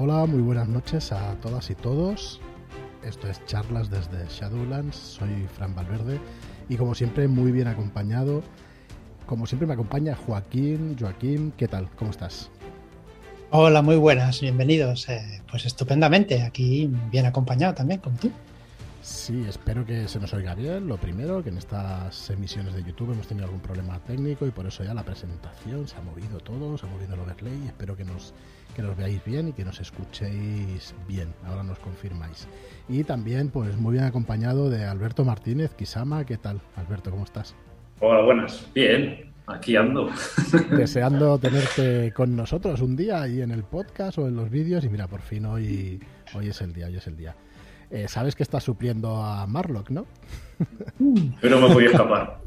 Hola, muy buenas noches a todas y todos. Esto es Charlas desde Shadowlands. Soy Fran Valverde y como siempre muy bien acompañado. Como siempre me acompaña Joaquín. Joaquín, ¿qué tal? ¿Cómo estás? Hola, muy buenas, bienvenidos. Eh, pues estupendamente, aquí bien acompañado también, como tú. Sí, espero que se nos oiga bien. Lo primero, que en estas emisiones de YouTube hemos tenido algún problema técnico y por eso ya la presentación se ha movido todo, se ha movido el overlay. Espero que nos, que nos veáis bien y que nos escuchéis bien. Ahora nos confirmáis. Y también, pues muy bien acompañado de Alberto Martínez, Kisama. ¿Qué tal, Alberto? ¿Cómo estás? Hola, buenas. Bien, aquí ando. Deseando tenerte con nosotros un día ahí en el podcast o en los vídeos. Y mira, por fin hoy, hoy es el día, hoy es el día. Eh, sabes que estás supliendo a Marlock, ¿no? Pero me voy a escapar.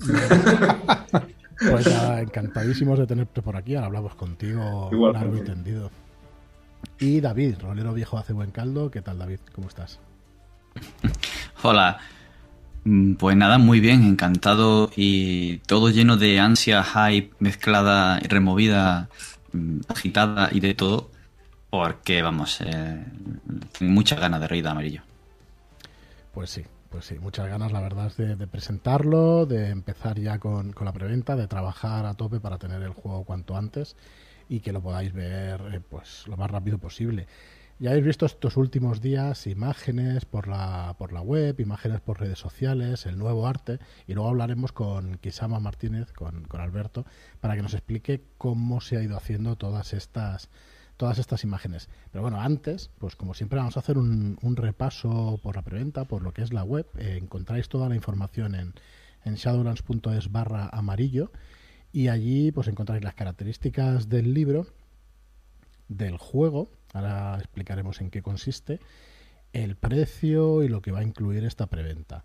Pues ya, encantadísimos de tenerte por aquí. Ahora hablamos contigo largo y tendido. Y David, rolero viejo hace buen caldo. ¿Qué tal, David? ¿Cómo estás? Hola. Mm, pues nada, muy bien, encantado y todo lleno de ansia, hype, mezclada y removida, mm, agitada y de todo, porque vamos, eh, muchas ganas de reír de amarillo. Pues sí, pues sí, muchas ganas, la verdad, de, de presentarlo, de empezar ya con, con, la preventa, de trabajar a tope para tener el juego cuanto antes y que lo podáis ver eh, pues lo más rápido posible. Ya habéis visto estos últimos días imágenes por la, por la web, imágenes por redes sociales, el nuevo arte, y luego hablaremos con Kisama Martínez, con, con Alberto, para que nos explique cómo se ha ido haciendo todas estas todas estas imágenes. Pero bueno, antes, pues como siempre vamos a hacer un, repaso por la preventa, por lo que es la web. Eh, encontráis toda la información en, en shadowlands.es barra amarillo y allí pues encontráis las características del libro, del juego, ahora explicaremos en qué consiste, el precio y lo que va a incluir esta preventa.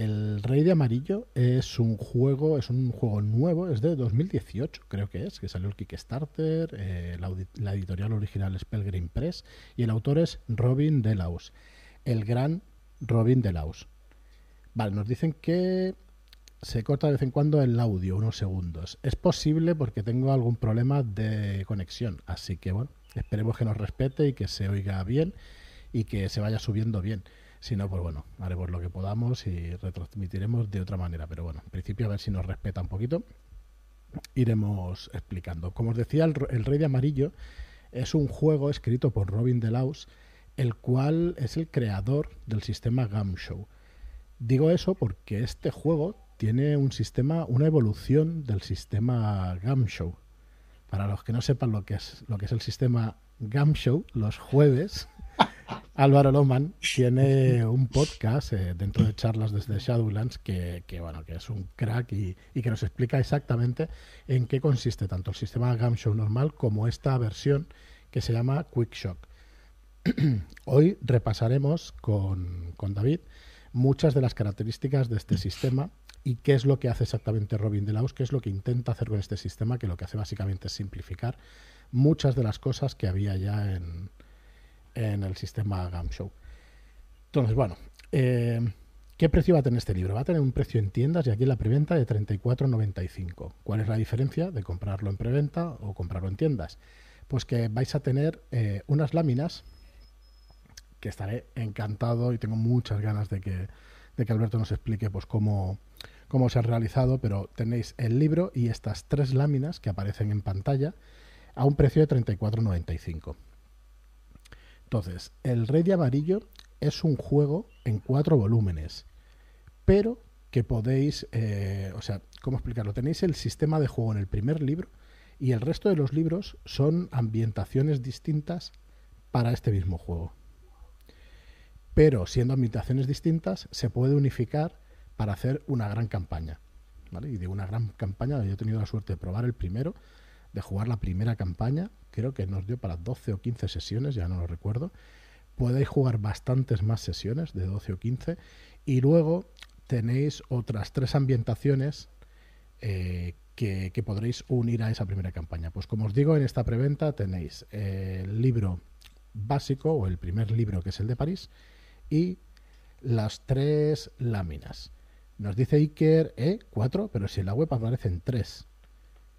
El Rey de Amarillo es un juego, es un juego nuevo, es de 2018, creo que es, que salió el Kickstarter, eh, la, la, editorial original es Pelgrim Press y el autor es Robin Delaus, el gran Robin Delaus. Vale, nos dicen que se corta de vez en cuando el audio, unos segundos. Es posible porque tengo algún problema de conexión, así que bueno, esperemos que nos respete y que se oiga bien y que se vaya subiendo bien. Si no, pues bueno, haremos lo que podamos y retransmitiremos de otra manera. Pero bueno, en principio a ver si nos respeta un poquito. Iremos explicando. Como os decía, el, el Rey de Amarillo es un juego escrito por Robin Delaus, el cual es el creador del sistema Gumshow. Digo eso porque este juego tiene un sistema, una evolución del sistema Gumshow. Para los que no sepan lo que es, lo que es el sistema Gumshow, los jueves Álvaro Loman tiene un podcast eh, dentro de charlas desde Shadowlands que, que, bueno, que es un crack y, que nos explica exactamente en qué consiste tanto el sistema Gumshow normal como esta versión que se llama Quick Shock. Hoy repasaremos con, con David muchas de las características de este sistema y qué es lo que hace exactamente Robin Delaus, qué es lo que intenta hacer con este sistema, que lo que hace básicamente es simplificar muchas de las cosas que había ya en, en el sistema Gumshow. Entonces, bueno, eh, ¿qué precio va a tener este libro? Va a tener un precio en tiendas y aquí en la preventa de 34,95. ¿Cuál es la diferencia de comprarlo en preventa o comprarlo en tiendas? Pues que vais a tener eh, unas láminas que estaré encantado y tengo muchas ganas de que, de que Alberto nos explique pues cómo, cómo se ha realizado, pero tenéis el libro y estas tres láminas que aparecen en pantalla a un precio de 34,95. Entonces, El Rey de Amarillo es un juego en cuatro volúmenes, pero que podéis, eh, o sea, ¿cómo explicarlo? Tenéis el sistema de juego en el primer libro y el resto de los libros son ambientaciones distintas para este mismo juego. Pero siendo ambientaciones distintas, se puede unificar para hacer una gran campaña. ¿vale? Y de una gran campaña, yo he tenido la suerte de probar el primero, de jugar la primera campaña, creo que nos dio para 12 o 15 sesiones, ya no lo recuerdo. Podéis jugar bastantes más sesiones, de 12 o 15, y luego tenéis otras tres ambientaciones eh, que, que, podréis unir a esa primera campaña. Pues como os digo, en esta preventa tenéis el libro básico, o el primer libro que es el de París, y las tres láminas. Nos dice Iker, eh, cuatro, pero si en la web aparecen tres.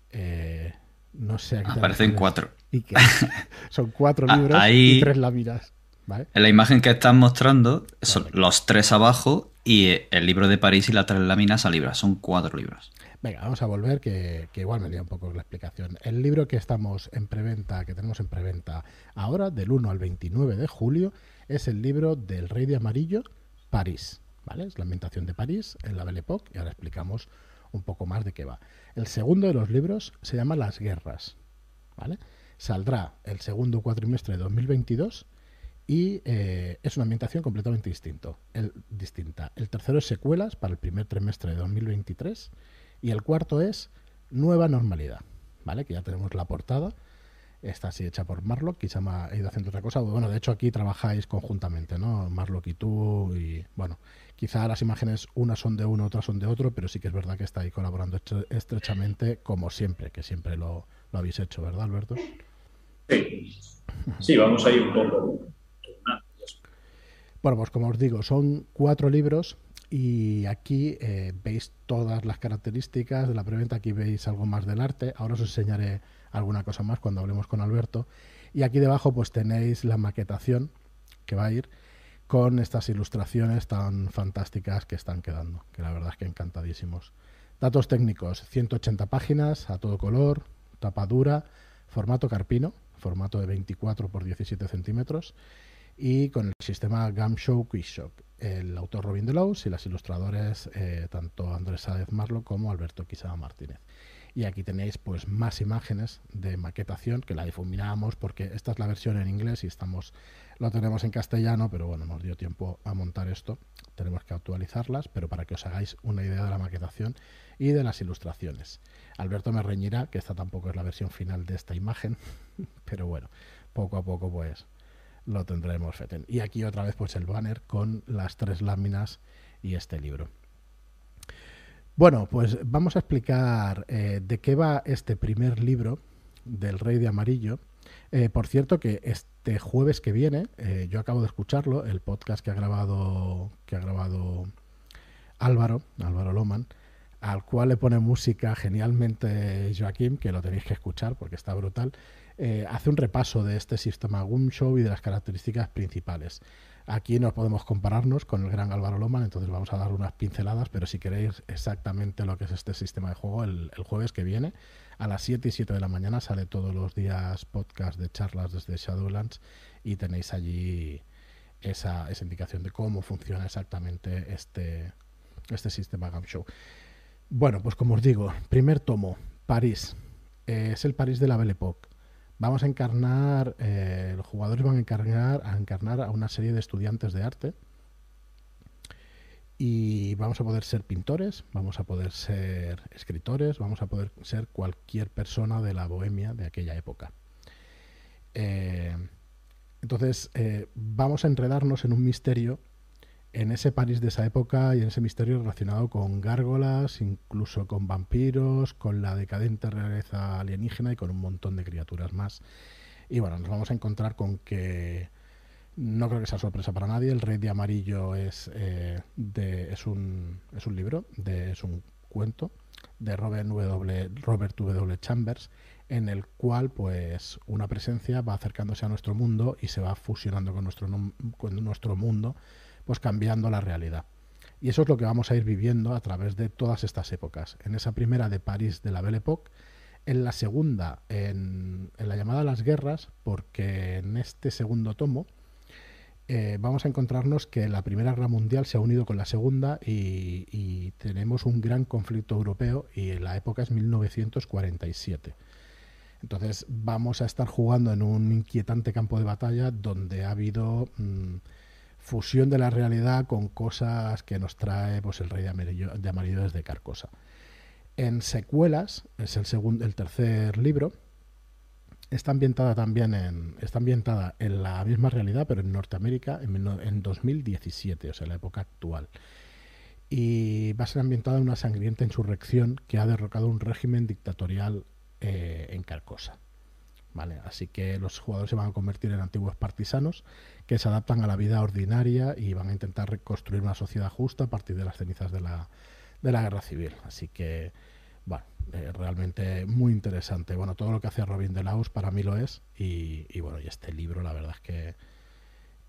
Eh, No sé. a qué Aparecen cuatro. ¿Y qué? Son cuatro Ah, libros ahí- y tres láminas. ¿Vale? En la imagen que están mostrando, son los tres abajo y eh, el libro de París y las tres láminas a libra. Son cuatro libros. Venga, vamos a volver, que, que igual me lía un poco la explicación. El libro que estamos en preventa, que tenemos en preventa ahora, del 1 al 29 de julio, es el libro del Rey de Amarillo, París. ¿Vale? Es la ambientación de París en la Belle Époque y ahora explicamos un poco más de qué va. El segundo de los libros se llama Las Guerras. ¿Vale? Saldrá el segundo cuatrimestre de 2022 y eh, es una ambientación completamente distinto, el, distinta. El tercero es secuelas para el primer trimestre de 2023 y el cuarto es nueva normalidad, ¿vale? Que ya tenemos la portada. Está así hecha por Marlock, llama ha ido haciendo otra cosa. Bueno, de hecho aquí trabajáis conjuntamente, ¿no? Marlock y tú y bueno, quizá las imágenes unas son de uno, otras son de otro, pero sí que es verdad que está ahí colaborando estre- estrechamente como siempre, que siempre lo, lo habéis hecho, ¿verdad, Alberto? Sí. Sí, vamos a ir un poco. Bueno, pues como os digo, son cuatro libros y aquí eh, veis todas las características de la preventa, aquí veis algo más del arte, ahora os enseñaré alguna cosa más cuando hablemos con Alberto. Y aquí debajo pues tenéis la maquetación que va a ir con estas ilustraciones tan fantásticas que están quedando, que la verdad es que encantadísimos. Datos técnicos, 180 páginas a todo color, tapa dura, formato carpino, formato de 24 por 17 centímetros y con el sistema Gumshow QuickShock. El autor Robin Delos y las ilustradores eh, tanto Andrés Sáez Marlo como Alberto Quisada Martínez. Y aquí tenéis pues más imágenes de maquetación que la difuminamos porque esta es la versión en inglés y estamos lo tenemos en castellano, pero bueno, nos dio tiempo a montar esto. Tenemos que actualizarlas, pero para que os hagáis una idea de la maquetación y de las ilustraciones. Alberto me reñirá que esta tampoco es la versión final de esta imagen, pero bueno, poco a poco pues lo tendremos Feten. Y aquí otra vez pues el banner con las tres láminas y este libro. Bueno, pues vamos a explicar eh, de qué va este primer libro del Rey de Amarillo. Eh, por cierto que este jueves que viene, eh, yo acabo de escucharlo, el podcast que ha grabado, que ha grabado Álvaro, Álvaro Loman, al cual le pone música genialmente Joaquín, que lo tenéis que escuchar porque está brutal, eh, hace un repaso de este sistema Show y de las características principales. Aquí no podemos compararnos con el gran Álvaro Loman, entonces vamos a dar unas pinceladas, pero si queréis exactamente lo que es este sistema de juego, el, jueves que viene, a las 7 y 7 de la mañana sale todos los días podcast de charlas desde Shadowlands y tenéis allí esa, esa indicación de cómo funciona exactamente este, este sistema Show. Bueno, pues como os digo, primer tomo, París. Eh, es el París de la Belle Époque. Vamos a encarnar, eh, los jugadores van a encarnar, a encarnar a una serie de estudiantes de arte y vamos a poder ser pintores, vamos a poder ser escritores, vamos a poder ser cualquier persona de la bohemia de aquella época. Eh, entonces, eh, vamos a enredarnos en un misterio en ese París de esa época y en ese misterio relacionado con gárgolas, incluso con vampiros, con la decadente realeza alienígena y con un montón de criaturas más. Y bueno, nos vamos a encontrar con que no creo que sea sorpresa para nadie. El Rey de Amarillo es, eh, de, es, un, es un libro, es un cuento de Robert W. Robert W. Chambers, en el cual pues una presencia va acercándose a nuestro mundo y se va fusionando con nuestro, con nuestro mundo pues cambiando la realidad. Y eso es lo que vamos a ir viviendo a través de todas estas épocas. En esa primera de París de la Belle Époque, en la segunda, en, en la llamada Las Guerras, porque en este segundo tomo eh, vamos a encontrarnos que la Primera Guerra Mundial se ha unido con la Segunda y, tenemos un gran conflicto europeo y la época es 1947. Entonces vamos a estar jugando en un inquietante campo de batalla donde ha habido... mmm, fusión de la realidad con cosas que nos trae pues el Rey de Amarillo, de desde Carcosa. En secuelas, es el segundo, el tercer libro, está ambientada también en, está ambientada en la misma realidad, pero en Norteamérica en, en 2017, o sea, la época actual. Y va a ser ambientada en una sangrienta insurrección que ha derrocado un régimen dictatorial eh, en Carcosa. ¿Vale? Así que los jugadores se van a convertir en antiguos partisanos que se adaptan a la vida ordinaria y van a intentar reconstruir una sociedad justa a partir de las cenizas de la, de la guerra civil. Así que, bueno, eh, realmente muy interesante. Bueno, todo lo que hace Robin de Laus para mí lo es. Y, bueno, y este libro, la verdad es que,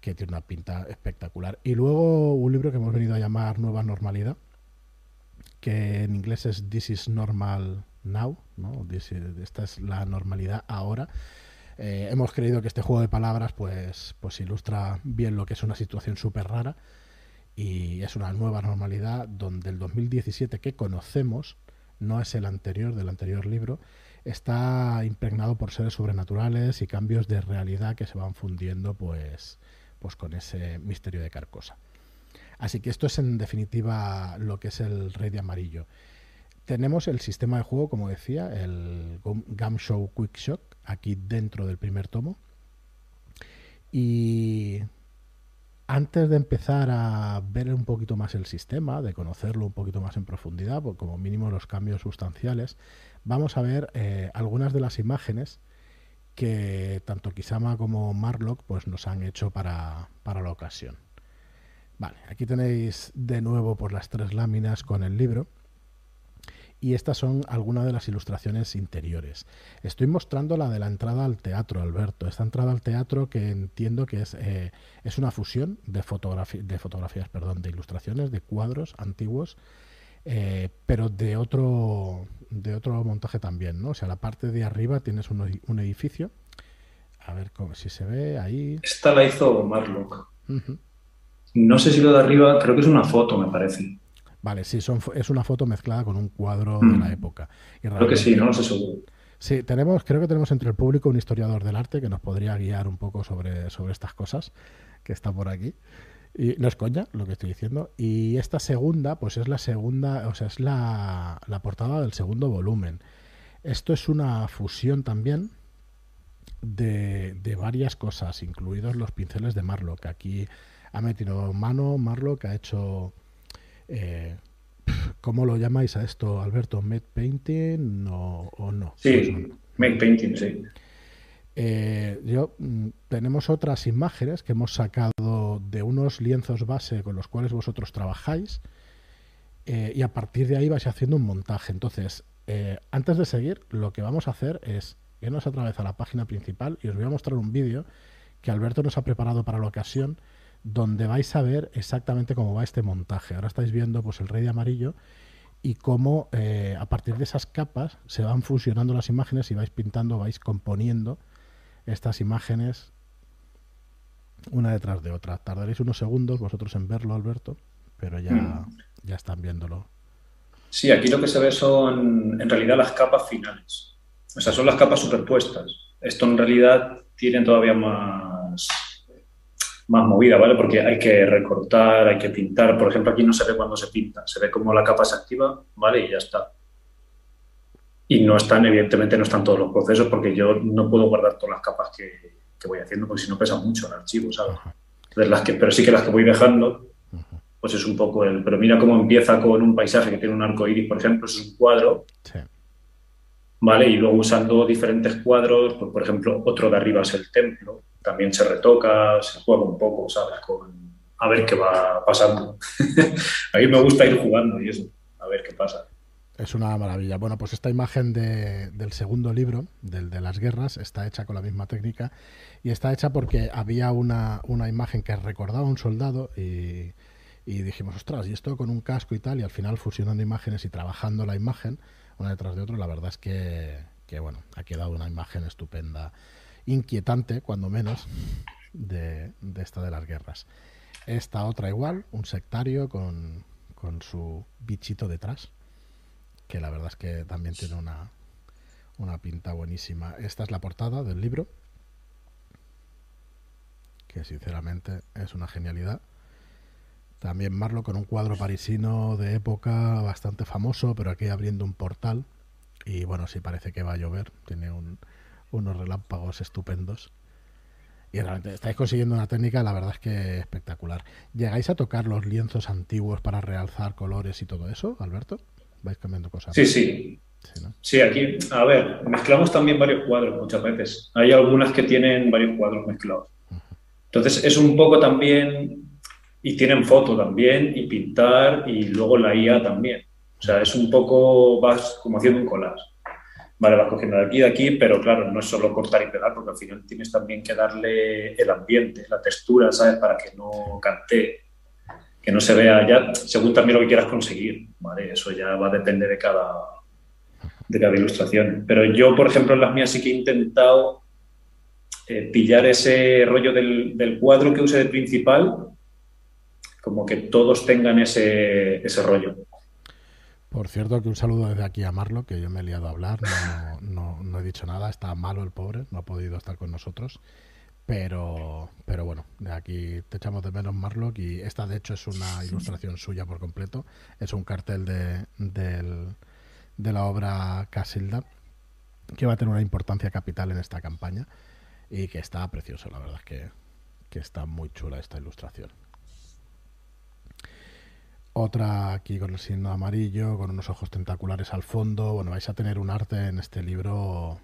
que tiene una pinta espectacular. Y luego un libro que hemos venido a llamar Nueva Normalidad, que en inglés es This is Normal Now, ¿no? esta es la normalidad ahora. Eh, hemos creído que este juego de palabras pues, pues ilustra bien lo que es una situación súper rara y es una nueva normalidad donde el 2017 que conocemos no es el anterior del anterior libro, está impregnado por seres sobrenaturales y cambios de realidad que se van fundiendo pues, pues con ese misterio de Carcosa. Así que esto es en definitiva lo que es el Rey de Amarillo. Tenemos el sistema de juego, como decía, el Gum Show Quick Shock, aquí dentro del primer tomo. Y antes de empezar a ver un poquito más el sistema, de conocerlo un poquito más en profundidad, pues como mínimo los cambios sustanciales, vamos a ver eh, algunas de las imágenes que tanto Kisama como Marlock pues, nos han hecho para, para la ocasión. Vale, aquí tenéis de nuevo por las tres láminas con el libro y estas son algunas de las ilustraciones interiores. Estoy mostrando la de la entrada al teatro, Alberto. Esta entrada al teatro que entiendo que es, eh, es una fusión de, de fotografías, perdón, de ilustraciones, de cuadros antiguos, eh, pero de otro, de otro montaje también, ¿no? O sea, la parte de arriba tienes un, un edificio. A ver cómo, si se ve ahí. Esta la hizo Marlock. No sé si lo de arriba, creo que es una foto, me parece. Vale, sí, son, es una foto mezclada con un cuadro de la mm. época. creo que sí, no lo sé seguro. Sí, tenemos, creo que tenemos entre el público un historiador del arte que nos podría guiar un poco sobre, sobre estas cosas, que está por aquí. Y no es coña lo que estoy diciendo. Y esta segunda, pues es la segunda, o sea, es la, la portada del segundo volumen. Esto es una fusión también de, de varias cosas, incluidos los pinceles de Marlock. Aquí ha metido mano Marlock, ha hecho eh, ¿Cómo lo llamáis a esto, Alberto? ¿Med painting o, no? Sí, Med painting, sí. Eh, yo, mm, tenemos otras imágenes que hemos sacado de unos lienzos base con los cuales vosotros trabajáis eh, y a partir de ahí vais haciendo un montaje. Entonces, antes de seguir, lo que vamos a hacer es irnos otra vez a la página principal y os voy a mostrar un vídeo que Alberto nos ha preparado para la ocasión donde vais a ver exactamente cómo va este montaje. Ahora estáis viendo pues el rey de amarillo y cómo eh, a partir de esas capas se van fusionando las imágenes y vais pintando, vais componiendo estas imágenes una detrás de otra. Tardaréis unos segundos vosotros en verlo, Alberto, pero ya, mm. ya están viéndolo. Sí, aquí lo que se ve son en realidad las capas finales. O sea, son las capas superpuestas. Esto en realidad tiene todavía más, más movida, ¿vale? Porque hay que recortar, hay que pintar. Por ejemplo, aquí no se ve cuando se pinta, se ve como la capa se activa, ¿vale? Y ya está. Y no están, evidentemente, no están todos los procesos porque yo no puedo guardar todas las capas que, voy haciendo porque si no pesa mucho el archivo, ¿sabes? las que, pero sí que las que voy dejando, pues es un poco el. Pero mira cómo empieza con un paisaje que tiene un arco iris, por ejemplo, es un cuadro. ¿Vale? Y luego usando diferentes cuadros, pues por ejemplo, otro de arriba es el templo, también se retoca, se juega un poco, ¿sabes? Con, a ver qué va pasando. a mí me gusta ir jugando y eso, a ver qué pasa. Es una maravilla. Bueno, pues esta imagen del segundo libro, del de las guerras, está hecha con la misma técnica y está hecha porque había una, una imagen que recordaba a un soldado y, y, dijimos, ostras, y esto con un casco y tal, y al final fusionando imágenes y trabajando la imagen una detrás de otra, la verdad es que, que bueno, ha quedado una imagen estupenda inquietante, cuando menos, de, esta de las guerras. Esta otra igual, un sectario con, con su bichito detrás, que la verdad es que también tiene una, una pinta buenísima. Esta es la portada del libro, que sinceramente es una genialidad. También Marlo con un cuadro parisino de época bastante famoso, pero aquí abriendo un portal. Y bueno, sí parece que va a llover. Tiene un, unos relámpagos estupendos. Y realmente estáis consiguiendo una técnica, la verdad es que espectacular. ¿Llegáis a tocar los lienzos antiguos para realzar colores y todo eso, Alberto? ¿Vais cambiando cosas? Sí, sí. Sí, aquí, a ver, mezclamos también varios cuadros muchas veces. Hay algunas que tienen varios cuadros mezclados. Entonces es un poco también, y tienen foto también, y pintar, y luego la IA también. O sea, es un poco, vas como haciendo un collage. Vale, vas cogiendo de aquí, de aquí, pero claro, no es solo cortar y pegar, porque al final tienes también que darle el ambiente, la textura, ¿sabes? Para que no cante, que no se vea ya, según también lo que quieras conseguir, ¿vale? Eso ya va a depender de cada, de cada ilustración. Pero yo, por ejemplo, en las mías sí que he intentado eh, pillar ese rollo del, del, cuadro que use de principal, como que todos tengan ese, ese rollo. Por cierto, que un saludo desde aquí a Marlo, que yo me he liado a hablar, no, no, he dicho nada, está malo el pobre, no ha podido estar con nosotros. Pero, pero bueno, de aquí te echamos de menos Marlock y esta de hecho es una ilustración suya por completo. Es un cartel de, de la obra Casilda que va a tener una importancia capital en esta campaña y que está precioso, la verdad es que, que está muy chula esta ilustración. Otra aquí con el signo amarillo, con unos ojos tentaculares al fondo. Bueno, vais a tener un arte en este libro,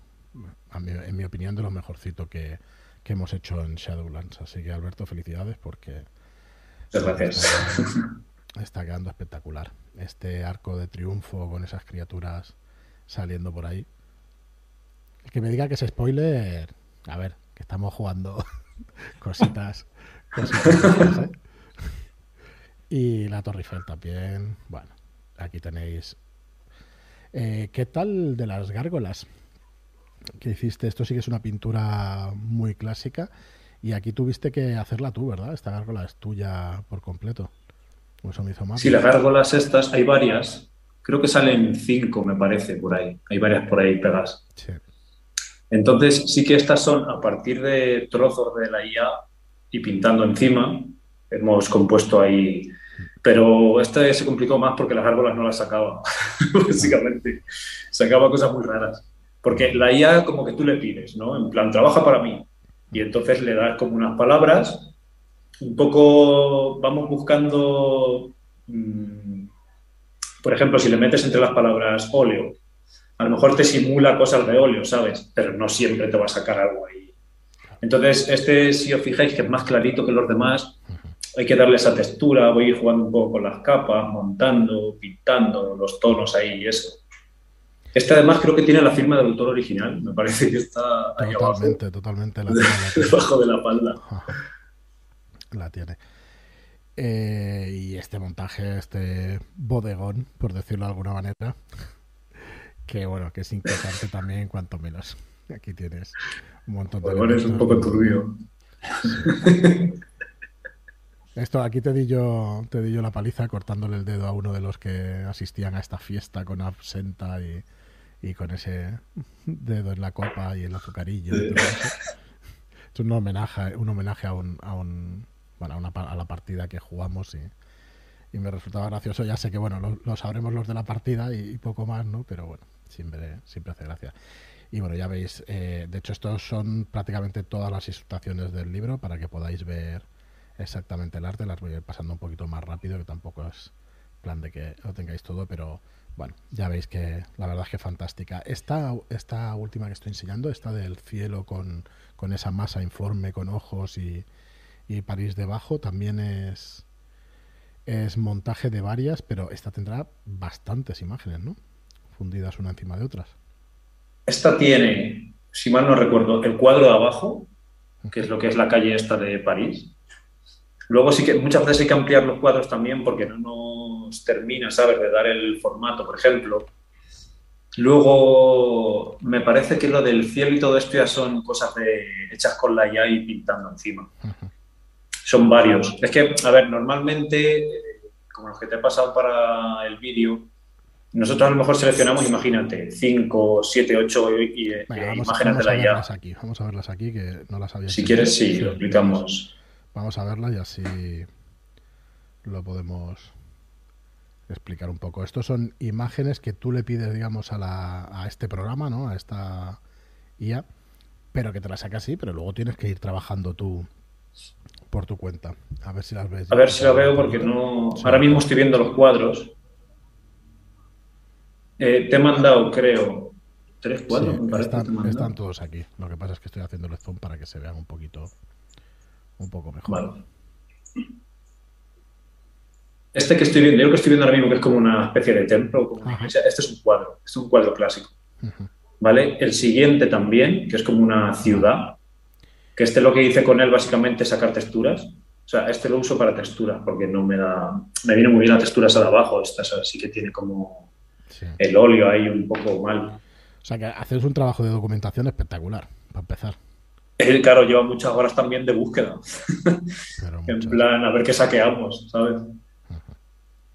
en mi opinión, de lo mejorcito que, hemos hecho en Shadowlands. Así que, Alberto, felicidades porque. gracias. Está, quedando espectacular. Este arco de triunfo con esas criaturas saliendo por ahí. El que me diga que es spoiler, a ver, que estamos jugando cositas. cositas ¿eh? Y la Torre Eiffel también. Bueno, aquí tenéis. Eh, ¿Qué tal de las gárgolas que hiciste? Esto sí que es una pintura muy clásica. Y aquí tuviste que hacerla tú, ¿verdad? Esta gárgola es tuya por completo. Eso me hizo más. Sí, las gárgolas estas, hay varias. Creo que salen cinco, me parece, por ahí. Hay varias por ahí pegadas. Sí. Entonces, sí que estas son a partir de trozos de la IA y pintando encima. Hemos compuesto ahí pero este se complicó más porque las árbolas no las sacaba, básicamente. Sacaba cosas muy raras. Porque la IA como que tú le pides, ¿no? En plan, trabaja para mí. Y entonces le das como unas palabras, un poco vamos buscando, mm, por ejemplo, si le metes entre las palabras óleo, a lo mejor te simula cosas de óleo, ¿sabes? Pero no siempre te va a sacar algo ahí. Entonces, este, si os fijáis, que es más clarito que los demás, hay que darle esa textura, voy a ir jugando un poco con las capas, montando, pintando los tonos ahí y eso. Este además creo que tiene la firma del autor original, me parece que está ahí totalmente, abajo. Totalmente, la tiene, debajo de la falda. La tiene. Eh, y este montaje, este bodegón, por decirlo de alguna manera, que bueno, que es importante también, cuanto menos. Aquí tienes un montón de... Bodegón es un poco turbio. Esto aquí te di yo te di yo la paliza cortándole el dedo a uno de los que asistían a esta fiesta con absenta y, y con ese dedo en la copa y el azucarillo. Es un homenaje, un homenaje a un, a un bueno, a, una, a la partida que jugamos y, y, me resultaba gracioso. Ya sé que bueno, lo, sabremos los de la partida y, poco más, ¿no? Pero bueno, siempre, siempre hace gracia. Y bueno, ya veis, eh, de hecho estos son prácticamente todas las ilustraciones del libro para que podáis ver exactamente el arte, las voy a ir pasando un poquito más rápido, que tampoco es plan de que lo tengáis todo, pero bueno, ya veis que la verdad es que fantástica. Esta, esta última que estoy enseñando, esta del cielo con, con esa masa informe, con ojos y, y París debajo, también es, es montaje de varias, pero esta tendrá bastantes imágenes, ¿no? Fundidas una encima de otras. Esta tiene, si mal no recuerdo, el cuadro de abajo, que es lo que es la calle esta de París, Luego sí que muchas veces hay que ampliar los cuadros también porque no nos termina, ¿sabes?, de dar el formato, por ejemplo. Luego, me parece que lo del cielo y todo esto ya son cosas de, hechas con la IA y pintando encima. Son varios. Es que, a ver, normalmente, eh, como los que te he pasado para el vídeo, nosotros a lo mejor seleccionamos, imagínate, 5, 7, 8 imágenes de la IA. Aquí. Vamos a verlas aquí, que no las había Si quieres, sí, lo explicamos. Vamos a verla y así lo podemos explicar un poco. Estos son imágenes que tú le pides, digamos, a, la, a este programa, ¿no? A esta IA, pero que te las saca así, pero luego tienes que ir trabajando tú por tu cuenta. A ver si las ves. A ver si la veo porque no. Ahora mismo estoy viendo los cuadros. Eh, te he mandado, creo, tres cuadros. están, todos aquí. Lo que pasa es que estoy haciendo el zoom para que se vean un poquito un poco mejor. Este que estoy viendo, yo lo que estoy viendo ahora mismo, que es como una especie de templo, como una iglesia, este es un cuadro, este es un cuadro clásico. ¿Vale? El siguiente también, que es como una ciudad, que este lo que hice con él básicamente es sacar texturas. O sea, este lo uso para texturas, porque no me da. Me viene muy bien las texturas de abajo, estas así que tiene como el óleo ahí un poco mal. O sea, que haces un trabajo de documentación espectacular, para empezar. Él, claro, lleva muchas horas también de búsqueda. en plan, a ver qué saqueamos, ¿sabes?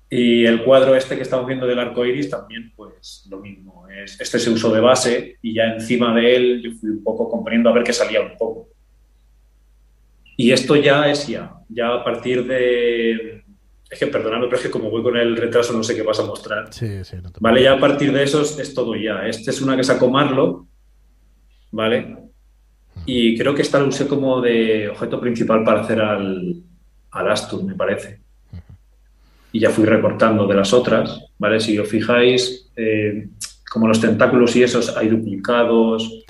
Y el cuadro este que estamos viendo del arco iris también, pues lo mismo. Es, este se usó de base y ya encima de él yo fui un poco componiendo a ver qué salía un poco. Y esto ya es ya, ya a partir de... Es que perdonadme, pero es que como voy con el retraso no sé qué vas a mostrar. Sí, sí, vale, ya a partir de eso es, todo ya. Este es una que sacó Marlo, ¿vale? Y creo que esta la usé como de objeto principal para hacer al, al Astur, me parece. Y ya fui recortando de las otras, ¿vale? Si os fijáis, eh, como los tentáculos y esos hay duplicados.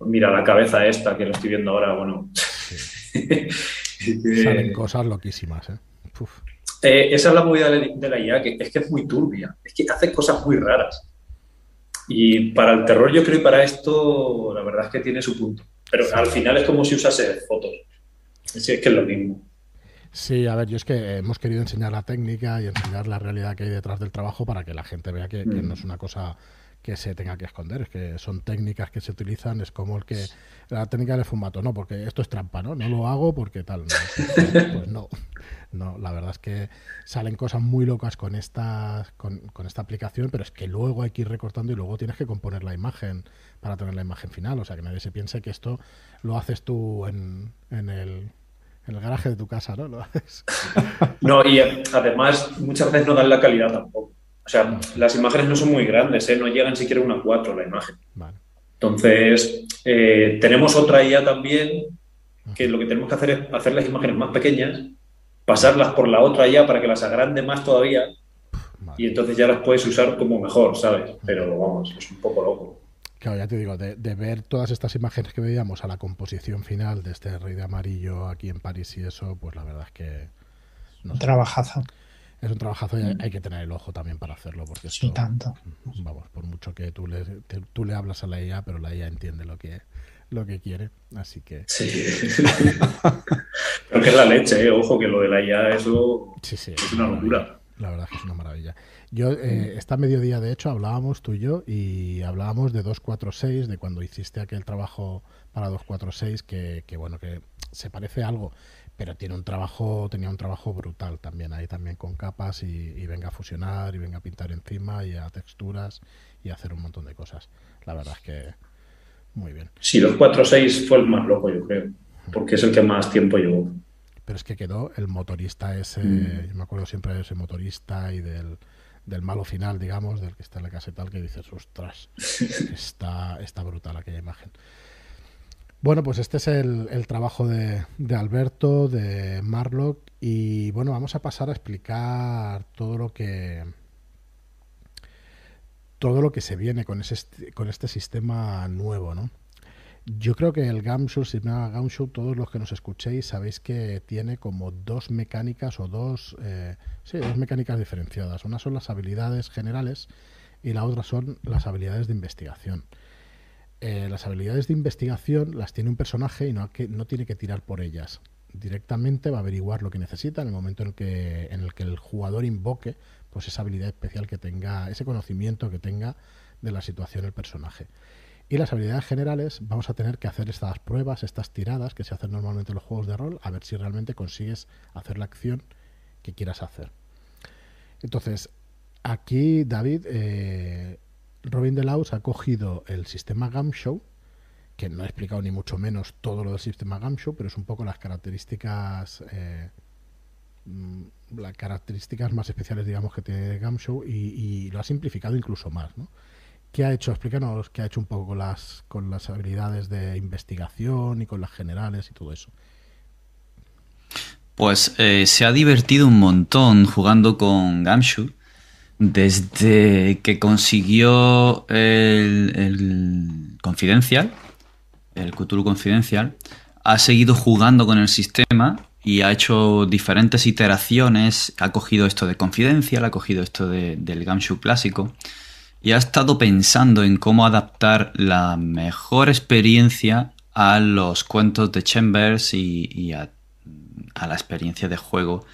Mira, la cabeza esta que lo estoy viendo ahora, bueno. Salen cosas loquísimas, ¿eh? ¿eh? esa es la movida de la IA, que es que es muy turbia, es que hace cosas muy raras. Y para el terror yo creo y para esto la verdad es que tiene su punto. Pero al final es como si usase fotos. Es que es lo mismo. Sí, a ver, yo es que hemos querido enseñar la técnica y enseñar la realidad que hay detrás del trabajo para que la gente vea que, que no es una cosa que se tenga que esconder, es que son técnicas que se utilizan, es como el que la técnica del fumato, no, porque esto es trampa, ¿no? No lo hago porque tal, no. pues no, no, la verdad es que salen cosas muy locas con esta, con, con, esta aplicación, pero es que luego hay que ir recortando y luego tienes que componer la imagen para tener la imagen final, o sea que nadie se piense que esto lo haces tú en, en el en el garaje de tu casa, ¿no? Lo haces. no, y además muchas veces no dan la calidad tampoco. O sea, las imágenes no son muy grandes, ¿eh? no llegan siquiera a una 4 la imagen. Entonces, eh, tenemos otra IA también, que lo que tenemos que hacer es hacer las imágenes más pequeñas, pasarlas por la otra IA para que las agrande más todavía, y entonces ya las puedes usar como mejor, ¿sabes? Pero vamos, es un poco loco. Claro, ya te digo, de, ver todas estas imágenes que veíamos a la composición final de este rey de amarillo aquí en París y eso, pues la verdad es que... No Trabajazo es un trabajazo y hay, que tener el ojo también para hacerlo. Porque sí, tanto. Vamos, por mucho que tú le, tú le hablas a la IA, pero la IA entiende lo que, lo que quiere. Así que. Sí. Creo que es la leche, ¿eh? ojo, que lo de la IA, eso es una locura. La verdad es que es una maravilla. Yo, eh, esta mediodía, de hecho, hablábamos tú y yo y hablábamos de 246, de cuando hiciste aquel trabajo para 246, que, que bueno, que se parece algo pero tiene un trabajo, tenía un trabajo brutal también ahí también con capas y, venga a fusionar y venga a pintar encima y a texturas y a hacer un montón de cosas. La verdad es que muy bien. Sí, 246 fue el más loco, yo creo, porque es el que más tiempo llevó. Pero es que quedó el motorista ese, mm. yo me acuerdo siempre de ese motorista y del, del malo final, digamos, del que está en la casa tal, que dices, ostras, está, está brutal aquella imagen. Bueno, pues este es el, trabajo de, Alberto, de Marlock, y bueno, vamos a pasar a explicar todo lo que todo lo que se viene con, ese, con este sistema nuevo, ¿no? Yo creo que el Gamshoe, si me Gamshoe, todos los que nos escuchéis sabéis que tiene como dos mecánicas o dos, eh, sí, dos mecánicas diferenciadas. Una son las habilidades generales y la otra son las habilidades de investigación. Eh, las habilidades de investigación las tiene un personaje y no, que, no tiene que tirar por ellas. Directamente va a averiguar lo que necesita en el momento en el que, en el, que el jugador invoque pues esa habilidad especial que tenga, ese conocimiento que tenga de la situación el personaje. Y las habilidades generales vamos a tener que hacer estas pruebas, estas tiradas que se hacen normalmente en los juegos de rol, a ver si realmente consigues hacer la acción que quieras hacer. Entonces, aquí David eh, Robin Delaus ha cogido el sistema Gamshow, que no he explicado ni mucho menos todo lo del sistema Gamshow, pero es un poco las características eh, mm, las características más especiales, digamos, que tiene Gamshow y, lo ha simplificado incluso más, ¿no? ¿Qué ha hecho? Explícanos qué ha hecho un poco con las, con las habilidades de investigación y con las generales y todo eso. Pues eh, se ha divertido un montón jugando con Gamshow desde que consiguió el, el Confidencial, el Cthulhu Confidencial, ha seguido jugando con el sistema y ha hecho diferentes iteraciones, ha cogido esto de Confidencial, ha cogido esto del Gamshoe clásico y ha estado pensando en cómo adaptar la mejor experiencia a los cuentos de Chambers y, a, la experiencia de juego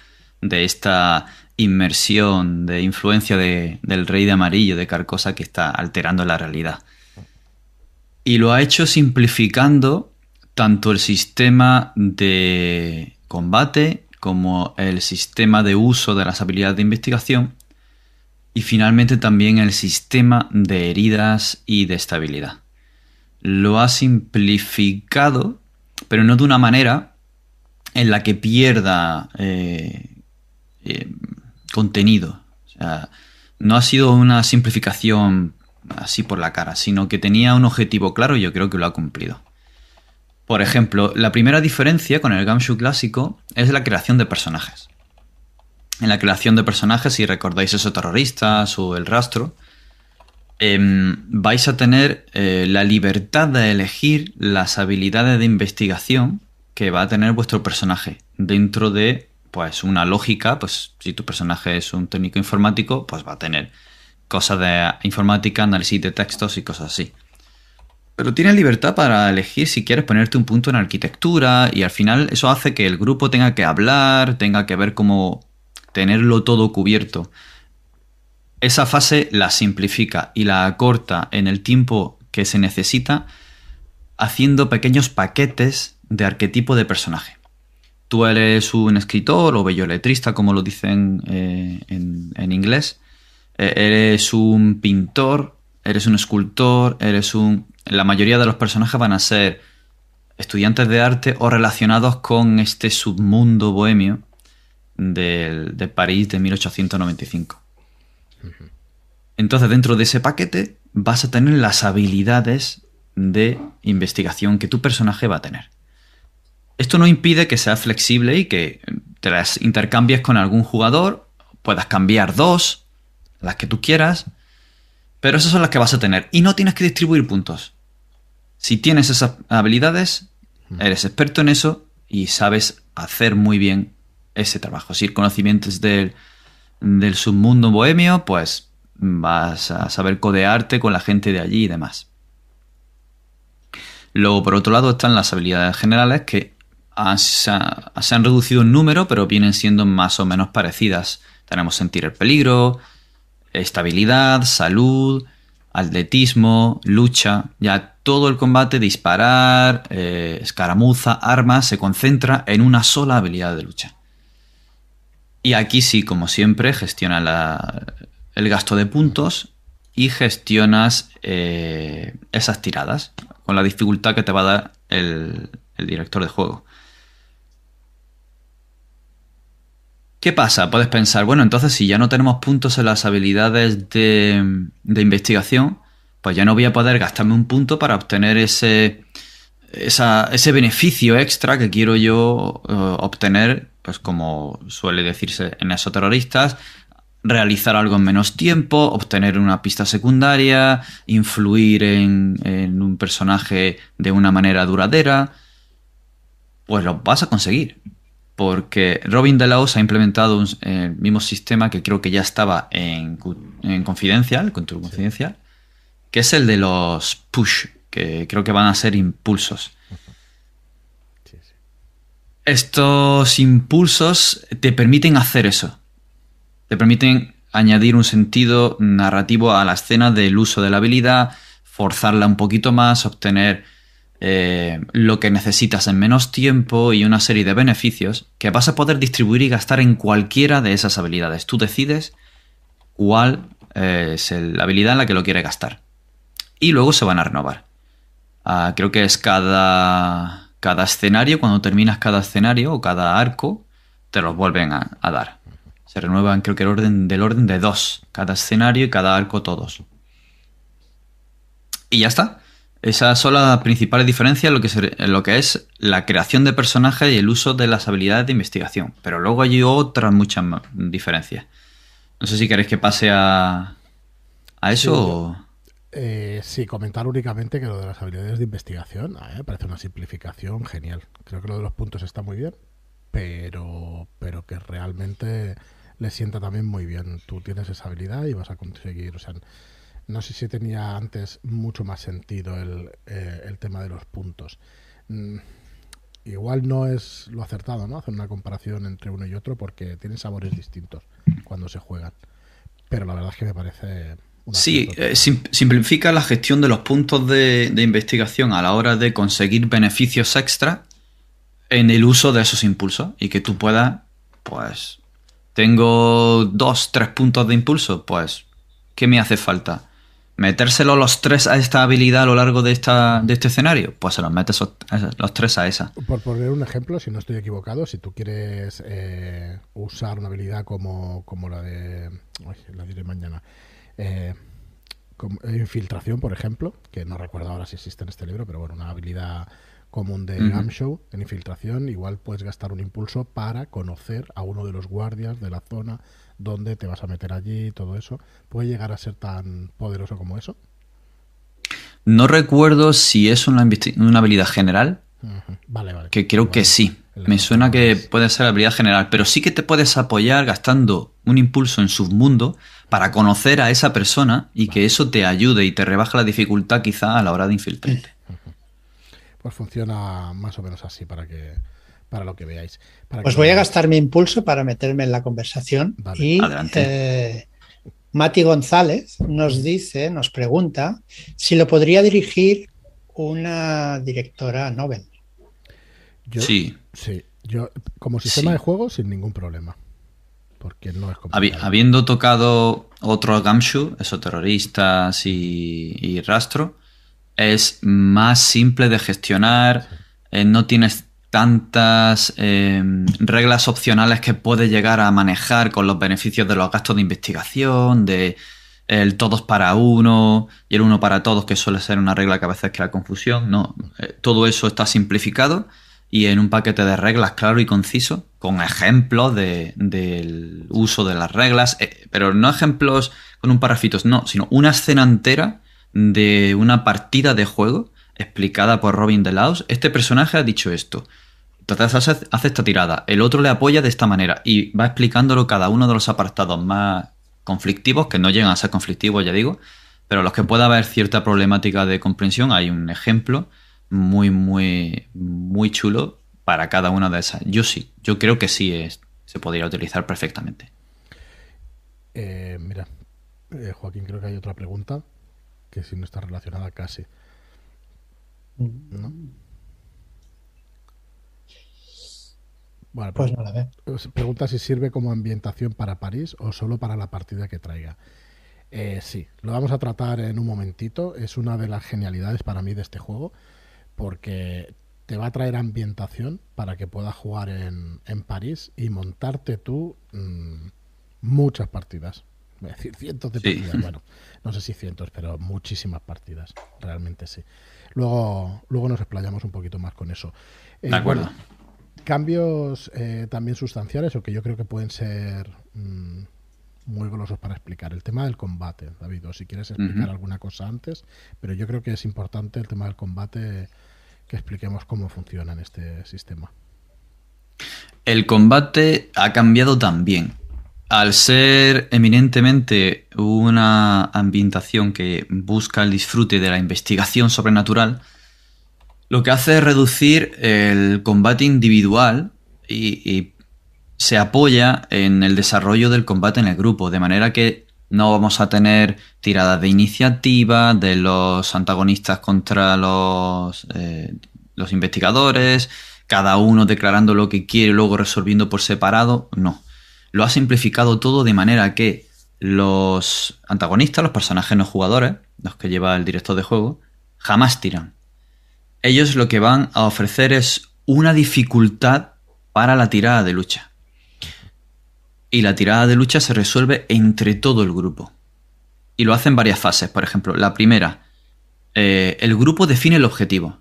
de esta inmersión, de influencia del rey de amarillo, de Carcosa, que está alterando la realidad. Y lo ha hecho simplificando tanto el sistema de combate como el sistema de uso de las habilidades de investigación y finalmente también el sistema de heridas y de estabilidad. Lo ha simplificado, pero no de una manera en la que pierda eh, eh, contenido. no ha sido una simplificación así por la cara, sino que tenía un objetivo claro y yo creo que lo ha cumplido. Por ejemplo, la primera diferencia con el Gamshu clásico es la creación de personajes. En la creación de personajes, si recordáis esos terroristas o el rastro, em, vais a tener eh, la libertad de elegir las habilidades de investigación que va a tener vuestro personaje dentro de pues una lógica, pues si tu personaje es un técnico informático, pues va a tener cosas de informática, análisis de textos y cosas así. Pero tienes libertad para elegir si quieres ponerte un punto en arquitectura y al final eso hace que el grupo tenga que hablar, tenga que ver cómo tenerlo todo cubierto. Esa fase la simplifica y la acorta en el tiempo que se necesita haciendo pequeños paquetes de arquetipo de personaje. Tú eres un escritor o belloletrista, como lo dicen eh, en, inglés. E-, eres un pintor, eres un escultor, eres un la mayoría de los personajes van a ser estudiantes de arte o relacionados con este submundo bohemio de, París de 1895. Entonces, dentro de ese paquete vas a tener las habilidades de investigación que tu personaje va a tener. Esto no impide que sea flexible y que te las intercambies con algún jugador, puedas cambiar dos, las que tú quieras, pero esas son las que vas a tener y no tienes que distribuir puntos. Si tienes esas habilidades, eres experto en eso y sabes hacer muy bien ese trabajo. Si el conocimiento es del, del submundo bohemio, pues vas a saber codearte con la gente de allí y demás. Luego, por otro lado, están las habilidades generales que se han reducido en número, pero vienen siendo más o menos parecidas. Tenemos sentir el peligro, estabilidad, salud, atletismo, lucha, ya todo el combate, disparar, eh, escaramuza, armas, se concentra en una sola habilidad de lucha. Y aquí sí, como siempre, gestiona el gasto de puntos y gestionas eh, esas tiradas con la dificultad que te va a dar el, director de juego. ¿Qué pasa? Puedes pensar, bueno, entonces si ya no tenemos puntos en las habilidades de, investigación, pues ya no voy a poder gastarme un punto para obtener ese, ese beneficio extra que quiero yo eh, obtener, pues como suele decirse en esos terroristas, realizar algo en menos tiempo, obtener una pista secundaria, influir en, en un personaje de una manera duradera, pues lo vas a conseguir. Porque Robin Delaus ha implementado el mismo sistema que creo que ya estaba en, en Confidencial, Control Confidencial, que es el de los push, que creo que van a ser impulsos. Estos impulsos te permiten hacer eso. Te permiten añadir un sentido narrativo a la escena del uso de la habilidad, forzarla un poquito más, obtener eh, lo que necesitas en menos tiempo y una serie de beneficios que vas a poder distribuir y gastar en cualquiera de esas habilidades. Tú decides cuál es la habilidad en la que lo quieres gastar y luego se van a renovar. Ah, creo que es cada, cada escenario, cuando terminas cada escenario o cada arco, te los vuelven a, dar. Se renuevan, creo que el orden del orden de dos, cada escenario y cada arco todos. Y ya está. Esas son las principales diferencias en lo, que en lo que es la creación de personajes y el uso de las habilidades de investigación. Pero luego hay otras muchas diferencias. No sé si queréis que pase a, a eso o... Eh, sí, comentar únicamente que lo de las habilidades de investigación me parece una simplificación genial. Creo que lo de los puntos está muy bien. pero, pero que realmente le sienta también muy bien. Tú tienes esa habilidad y vas a conseguir, o sea, no sé si tenía antes mucho más sentido el, eh, el tema de los puntos. Mm, igual no es lo acertado, ¿no? Hacer una comparación entre uno y otro porque tienen sabores distintos cuando se juegan. Pero la verdad es que me parece... Sí, eh, simplifica la gestión de los puntos de, de, investigación a la hora de conseguir beneficios extra en el uso de esos impulsos y que tú puedas, pues, tengo dos, tres puntos de impulso, pues, ¿qué me hace falta? ¿Metérselo los tres a esta habilidad a lo largo de, esta, de este escenario? Pues se los metes los tres a esa. Por poner un ejemplo, si no estoy equivocado, si tú quieres eh, usar una habilidad como, como la de... Uy, la diré mañana. Eh, infiltración, por ejemplo, que no recuerdo ahora si existe en este libro, pero bueno, una habilidad común de uh Show en infiltración, igual puedes gastar un impulso para conocer a uno de los guardias de la zona donde te vas a meter allí y todo eso. ¿Puede llegar a ser tan poderoso como eso? No recuerdo si es una, una habilidad general. Vale, vale. Que creo que sí. Me suena que puede ser habilidad general, pero sí que te puedes apoyar gastando un impulso en submundo para conocer a esa persona y que eso te ayude y te rebaja la dificultad quizá a la hora de infiltrarte pues funciona más o menos así para que para lo que veáis. pues voy a gastar mi impulso para meterme en la conversación y eh, Mati González nos dice, nos pregunta si lo podría dirigir una directora Nobel. sí. Sí, yo como sistema de juego sin ningún problema. Porque no es Habiendo tocado otro Gamshu, esos terroristas y rastro, es más simple de gestionar, eh, no tienes tantas eh, reglas opcionales que puedes llegar a manejar con los beneficios de los gastos de investigación, de el todos para uno y el uno para todos, que suele ser una regla que a veces crea confusión. No, eh, todo eso está simplificado y en un paquete de reglas claro y conciso, con ejemplos del uso de las reglas, pero no ejemplos con un parrafitos, no, sino una escena entera de una partida de juego explicada por Robin DeLaus. Este personaje ha dicho esto. Entonces hace, hace, esta tirada. El otro le apoya de esta manera y va explicándolo cada uno de los apartados más conflictivos, que no llegan a ser conflictivos, ya digo, pero los que pueda haber cierta problemática de comprensión, hay un ejemplo muy, muy, muy chulo para cada una de esas. Yo sí, yo creo que sí es, se podría utilizar perfectamente. Eh, mira, eh, Joaquín, creo que hay otra pregunta que si no está relacionada casi. ¿No? Bueno, pues no la ve. Pregunta si sirve como ambientación para París o solo para la partida que traiga. Eh, sí, lo vamos a tratar en un momentito. Es una de las genialidades para mí de este juego porque te va a traer ambientación para que puedas jugar en, en París y montarte tú mm, muchas partidas voy a decir cientos de partidas, bueno, no sé si cientos, pero muchísimas partidas, realmente sí. Luego, luego nos explayamos un poquito más con eso. Eh, de acuerdo. cambios eh, también sustanciales o que yo creo que pueden ser mm, muy golosos para explicar. El tema del combate, David, o si quieres explicar alguna cosa antes, pero yo creo que es importante el tema del combate que expliquemos cómo funciona en este sistema. El combate ha cambiado también al ser eminentemente una ambientación que busca el disfrute de la investigación sobrenatural, lo que hace es reducir el combate individual y, se apoya en el desarrollo del combate en el grupo, de manera que no vamos a tener tiradas de iniciativa de los antagonistas contra los, eh, los investigadores, cada uno declarando lo que quiere y luego resolviendo por separado, no lo ha simplificado todo de manera que los antagonistas, los personajes no jugadores, los que lleva el director de juego, jamás tiran. Ellos lo que van a ofrecer es una dificultad para la tirada de lucha. Y la tirada de lucha se resuelve entre todo el grupo. Y lo hacen en varias fases. Por ejemplo, la primera, eh, el grupo define el objetivo.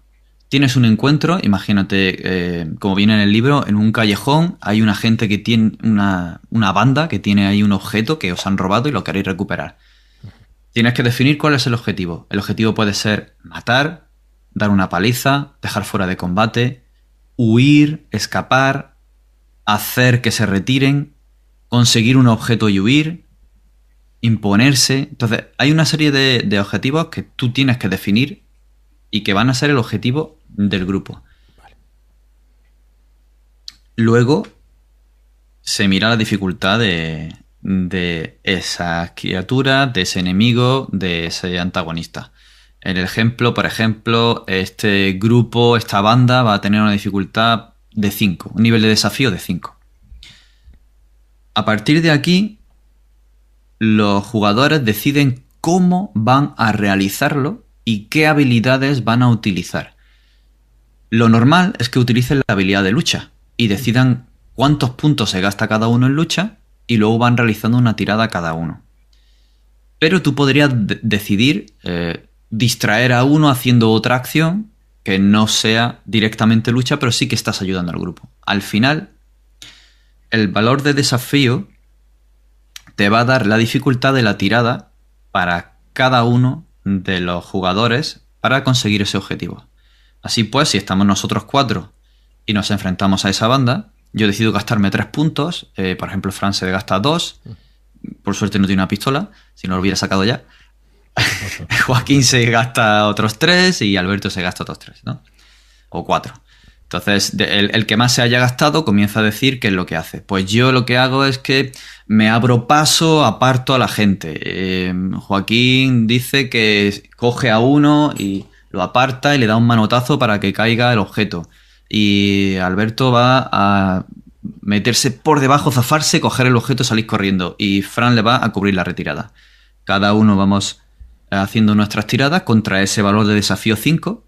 Tienes un encuentro, imagínate, eh, como viene en el libro, en un callejón hay una gente que tiene una, banda que tiene ahí un objeto que os han robado y lo queréis recuperar. Tienes que definir cuál es el objetivo. El objetivo puede ser matar, dar una paliza, dejar fuera de combate, huir, escapar, hacer que se retiren, conseguir un objeto y huir, imponerse. Entonces, hay una serie de, objetivos que tú tienes que definir y que van a ser el objetivo del grupo. Luego se mira la dificultad de, de esa criatura, de ese enemigo, de ese antagonista. En el ejemplo, por ejemplo, este grupo, esta banda va a tener una dificultad de 5, un nivel de desafío de 5. A partir de aquí, los jugadores deciden cómo van a realizarlo y qué habilidades van a utilizar. Lo normal es que utilicen la habilidad de lucha y decidan cuántos puntos se gasta cada uno en lucha y luego van realizando una tirada cada uno. Pero tú podrías decidir eh, distraer a uno haciendo otra acción que no sea directamente lucha, pero sí que estás ayudando al grupo. Al final, el valor de desafío te va a dar la dificultad de la tirada para cada uno de los jugadores para conseguir ese objetivo. Así pues, si estamos nosotros cuatro y nos enfrentamos a esa banda, yo decido gastarme tres puntos. Eh, por ejemplo, Fran se gasta dos. Por suerte no tiene una pistola, si no lo hubiera sacado ya. Joaquín se gasta otros tres y Alberto se gasta otros tres, ¿no? O cuatro. Entonces, el, que más se haya gastado comienza a decir qué es lo que hace. Pues yo lo que hago es que me abro paso, aparto a la gente. Eh, Joaquín dice que coge a uno y lo aparta y le da un manotazo para que caiga el objeto. Y Alberto va a meterse por debajo, zafarse, coger el objeto salir corriendo. Y Fran le va a cubrir la retirada. Cada uno vamos haciendo nuestras tiradas contra ese valor de desafío 5.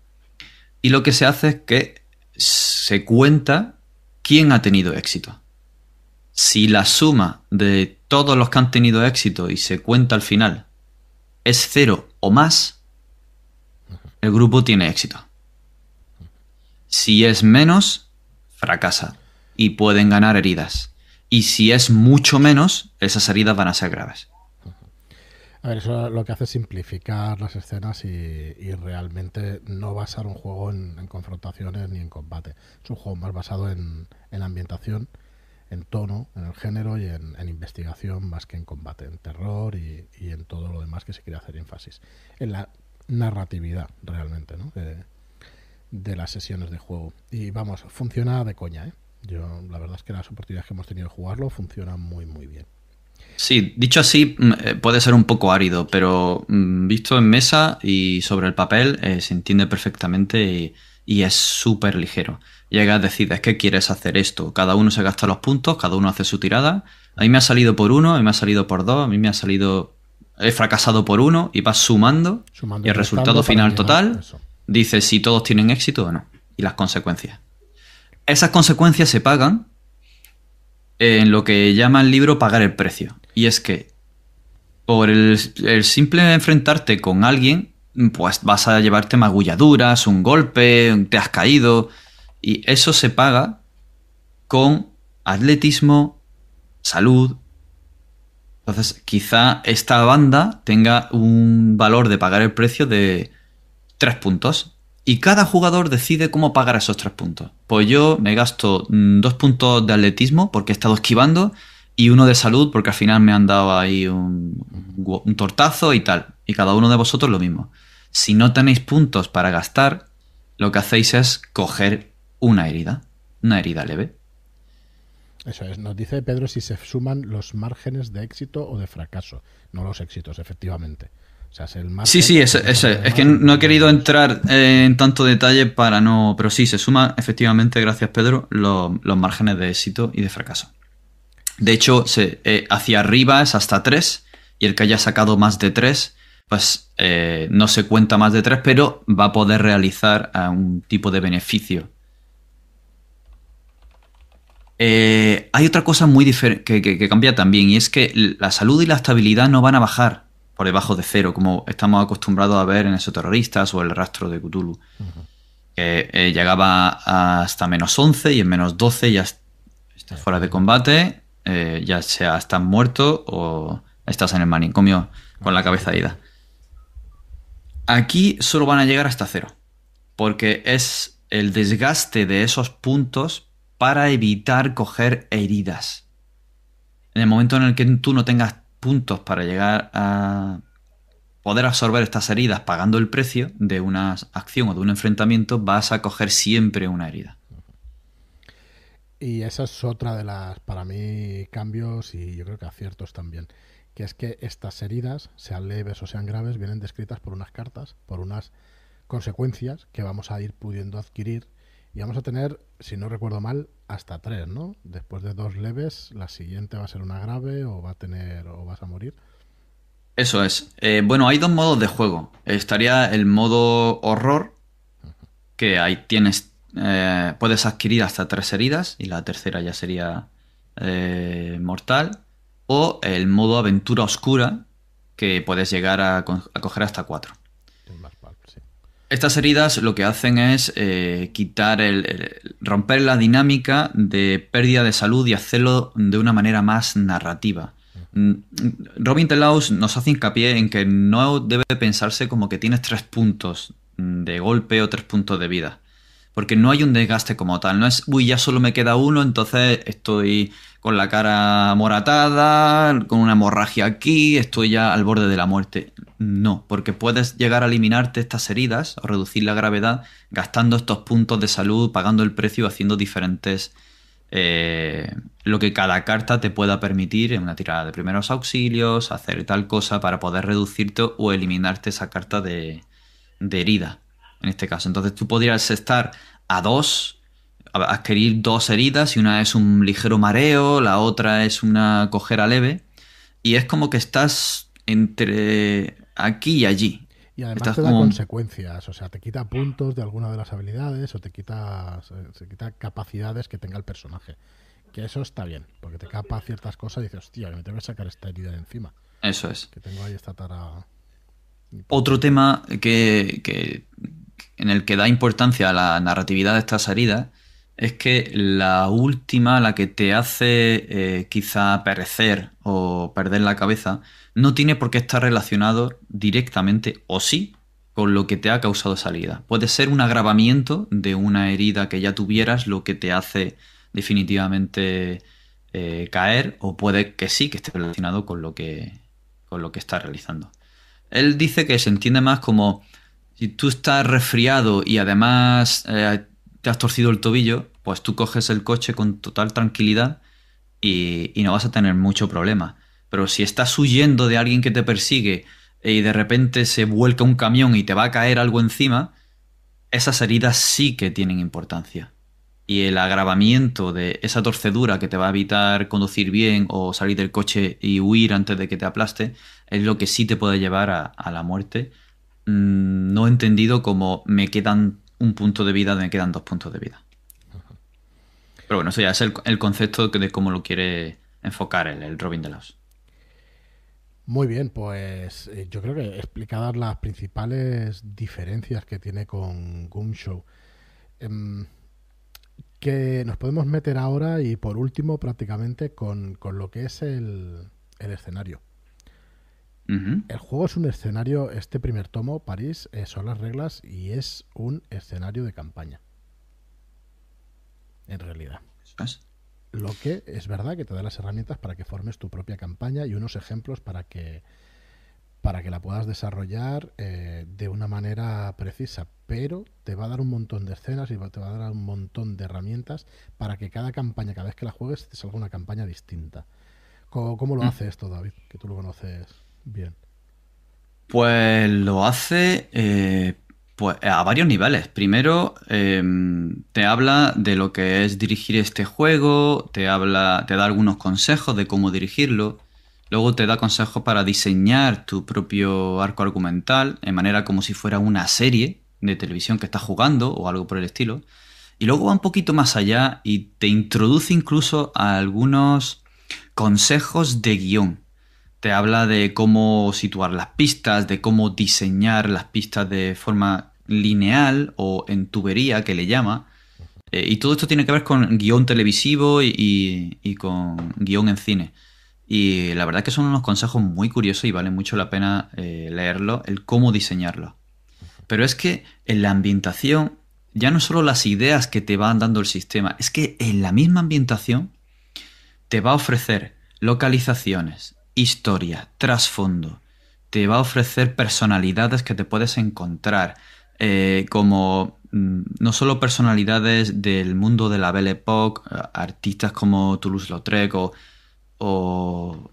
Y lo que se hace es que se cuenta quién ha tenido éxito. Si la suma de todos los que han tenido éxito y se cuenta al final es cero o más, el grupo tiene éxito. Si es menos, fracasa y pueden ganar heridas. Y si es mucho menos, esas heridas van a ser graves. A ver, eso lo que hace es simplificar las escenas y, realmente no basar un juego en, confrontaciones ni en combate. Es un juego más basado en, en ambientación, en tono, en el género y en, investigación más que en combate, en terror y, en todo lo demás que se quiere hacer énfasis. En la narratividad realmente ¿no? de, las sesiones de juego. Y vamos, funciona de coña. ¿eh? Yo, la verdad es que las oportunidades que hemos tenido de jugarlo funcionan muy, muy bien. Sí, dicho así, mm, eh, puede ser un poco árido, pero mm, visto en mesa y sobre el papel eh, se entiende perfectamente y, es súper ligero. Llegas, decides que quieres hacer esto. Cada uno se gasta los puntos, cada uno hace su tirada. A mí me ha salido por uno, a mí me ha salido por dos, a mí me ha salido. He fracasado por uno y vas sumando. y el resultado final total dice si todos tienen éxito o no. Y las consecuencias. Esas consecuencias se pagan en lo que llama el libro pagar el precio. Y es que por el, simple enfrentarte con alguien, pues vas a llevarte magulladuras, un golpe, te has caído. Y eso se paga con atletismo, salud. Entonces, quizá esta banda tenga un valor de pagar el precio de tres puntos. Y cada jugador decide cómo pagar esos tres puntos. Pues yo me gasto mm, dos puntos de atletismo porque he estado esquivando y uno de salud porque al final me han dado ahí un, tortazo y tal. Y cada uno de vosotros lo mismo. Si no tenéis puntos para gastar, lo que hacéis es coger una herida, una herida leve. Eso es, nos dice Pedro si se suman los márgenes de éxito o de fracaso, no los éxitos, efectivamente sí, sí, es, es, que no he querido entrar en tanto detalle para no. Pero sí, se suma efectivamente, gracias Pedro, los márgenes de éxito y de fracaso. De hecho, se, eh, hacia arriba es hasta 3 y el que haya sacado más de 3, pues eh, no se cuenta más de 3, pero va a poder realizar un tipo de beneficio. Eh, hay otra cosa muy diferente que, que cambia también y es que la salud y la estabilidad no van a bajar por debajo de cero, como estamos acostumbrados a ver en esos terroristas o el rastro de Cthulhu. Que eh, llegaba hasta menos 11 y en menos 12 ya estás fuera de combate, eh, ya sea estás muerto o estás en el manicomio con la cabeza ida. Aquí solo van a llegar hasta cero, porque es el desgaste de esos puntos para evitar coger heridas. En el momento en el que tú no tengas puntos para llegar a poder absorber estas heridas pagando el precio de una acción o de un enfrentamiento, vas a coger siempre una herida. Y esa es otra de las, para mí, cambios y yo creo que aciertos también. Que es que estas heridas, sean leves o sean graves, vienen descritas por unas cartas, por unas consecuencias que vamos a ir pudiendo adquirir. Y vamos a tener, si no recuerdo mal, hasta tres, ¿no? Después de dos leves, la siguiente va a ser una grave o va a tener o vas a morir. Eso es. Eh, bueno, hay dos modos de juego. Estaría el modo horror, que ahí tienes, eh, puedes adquirir hasta tres heridas y la tercera ya sería eh, mortal. O el modo aventura oscura, que puedes llegar a, coger hasta cuatro. Estas heridas lo que hacen es quitar el, romper la dinámica de pérdida de salud y hacerlo de una manera más narrativa. Mm, Robin Telaus nos hace hincapié en que no debe pensarse como que tienes tres puntos de golpe o tres puntos de vida. Porque no hay un desgaste como tal. No es, uy, ya solo me queda uno, entonces estoy con la cara moratada, con una hemorragia aquí, estoy ya al borde de la muerte. No, porque puedes llegar a eliminarte estas heridas o reducir la gravedad gastando estos puntos de salud, pagando el precio, haciendo diferentes eh, lo que cada carta te pueda permitir en una tirada de primeros auxilios, hacer tal cosa para poder reducirte o eliminarte esa carta de, herida, en este caso. Entonces tú podrías estar a dos, adquirir dos heridas y una es un ligero mareo, la otra es una cojera leve y es como que estás entre aquí y allí. Y además te da consecuencias, o sea, te quita puntos de alguna de las habilidades o te quita, se quita capacidades que tenga el personaje. Que eso está bien, porque te capa ciertas cosas y dices, hostia, me tengo que sacar esta herida de encima. Eso es. Que tengo ahí esta tara. Otro tema que, que, en el que da importancia a la narratividad de estas heridas es que la última, la que te hace eh, quizá perecer o perder la cabeza, no tiene por qué estar relacionado directamente o sí con lo que te ha causado salida. Puede ser un agravamiento de una herida que ya tuvieras lo que te hace definitivamente eh, caer o puede que sí que esté relacionado con lo que, con lo que estás realizando. Él dice que se entiende más como si tú estás resfriado y además eh, te has torcido el tobillo, pues tú coges el coche con total tranquilidad y no vas a tener mucho problema. Pero si estás huyendo de alguien que te persigue y de repente se vuelca un camión y te va a caer algo encima, esas heridas sí que tienen importancia. Y el agravamiento de esa torcedura que te va a evitar conducir bien o salir del coche y huir antes de que te aplaste es lo que sí te puede llevar a, la muerte. Mm, no entendido como me quedan un punto de vida, me quedan dos puntos de vida. Pero bueno, eso ya es el, concepto de cómo lo quiere enfocar el, el Robin de Laos. Muy bien, pues eh, yo creo que explicadas las principales diferencias que tiene con Goom Show. Em, que nos podemos meter ahora y por último prácticamente con, lo que es el, escenario. El juego es un escenario, este primer tomo, París, eh, son las reglas y es un escenario de campaña. En realidad. Lo que es verdad que te da las herramientas para que formes tu propia campaña y unos ejemplos para que para que la puedas desarrollar eh, de una manera precisa, pero te va a dar un montón de escenas y te va a dar un montón de herramientas para que cada campaña, cada vez que la juegues, te salga una campaña distinta. ¿Cómo, lo mm. hace esto, David? Que tú lo conoces bien. Pues lo hace eh, pues a varios niveles. Primero, em, te habla de lo que es dirigir este juego, te habla, te da algunos consejos de cómo dirigirlo. Luego te da consejos para diseñar tu propio arco argumental, en manera como si fuera una serie de televisión que estás jugando o algo por el estilo. Y luego va un poquito más allá y te introduce incluso a algunos consejos de guion te habla de cómo situar las pistas, de cómo diseñar las pistas de forma lineal o en tubería que le llama. Eh, y todo esto tiene que ver con guion televisivo y, con guion en cine. Y la verdad que son unos consejos muy curiosos y vale mucho la pena eh, leerlo, el cómo diseñarlo. Pero es que en la ambientación ya no solo las ideas que te van dando el sistema, es que en la misma ambientación te va a ofrecer localizaciones, historia, trasfondo, te va a ofrecer personalidades que te puedes encontrar, eh, como mm, no solo personalidades del mundo de la Belle Époque, eh, artistas como Toulouse-Lautrec o, o,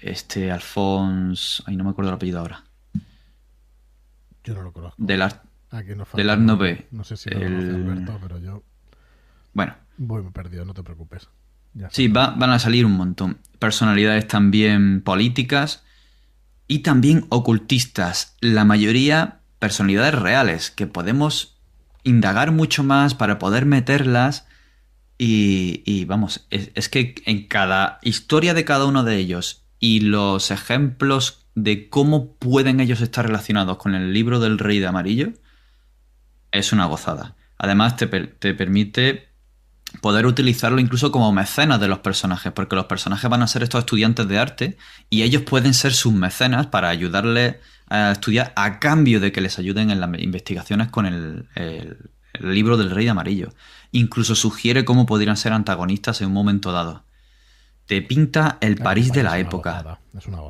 este Alphonse, ay no me acuerdo el apellido ahora. Yo no lo conozco. Del Art, del Art Nouveau. No sé si lo el... Alberto, pero yo... Bueno. Voy perdido, no te preocupes. sí, van a salir un montón. Personalidades también políticas y también ocultistas. La mayoría personalidades reales que podemos indagar mucho más para poder meterlas y, vamos, es, que en cada historia de cada uno de ellos y los ejemplos de cómo pueden ellos estar relacionados con el libro del rey de amarillo es una gozada. Además te, te permite poder utilizarlo incluso como mecenas de los personajes, porque los personajes van a ser estos estudiantes de arte y ellos pueden ser sus mecenas para ayudarles a estudiar a cambio de que les ayuden en las investigaciones con el, libro del Rey de Amarillo. Incluso sugiere cómo podrían ser antagonistas en un momento dado. Te pinta el París de la época.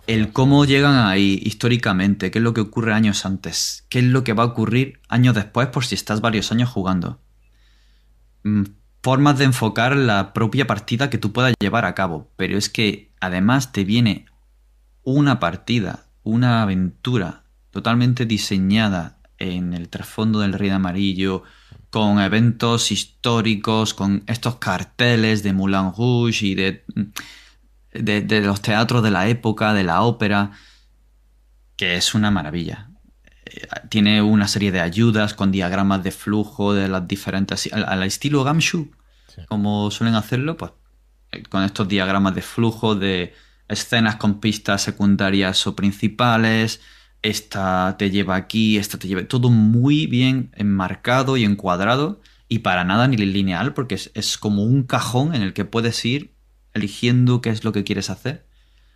el cómo llegan ahí históricamente, qué es lo que ocurre años antes, qué es lo que va a ocurrir años después por si estás varios años jugando. Formas de enfocar la propia partida que tú puedas llevar a cabo. Pero es que además te viene una partida una aventura totalmente diseñada en el trasfondo del Rey de Amarillo, con eventos históricos, con estos carteles de Moulin Rouge y de, de, los teatros de la época, de la ópera, que es una maravilla. Tiene una serie de ayudas con diagramas de flujo de las diferentes... Al, estilo Gamshu, como suelen hacerlo, pues eh, con estos diagramas de flujo de escenas con pistas secundarias o principales, esta te lleva aquí, esta te lleva... Todo muy bien enmarcado y encuadrado y para nada ni lineal porque es, como un cajón en el que puedes ir eligiendo qué es lo que quieres hacer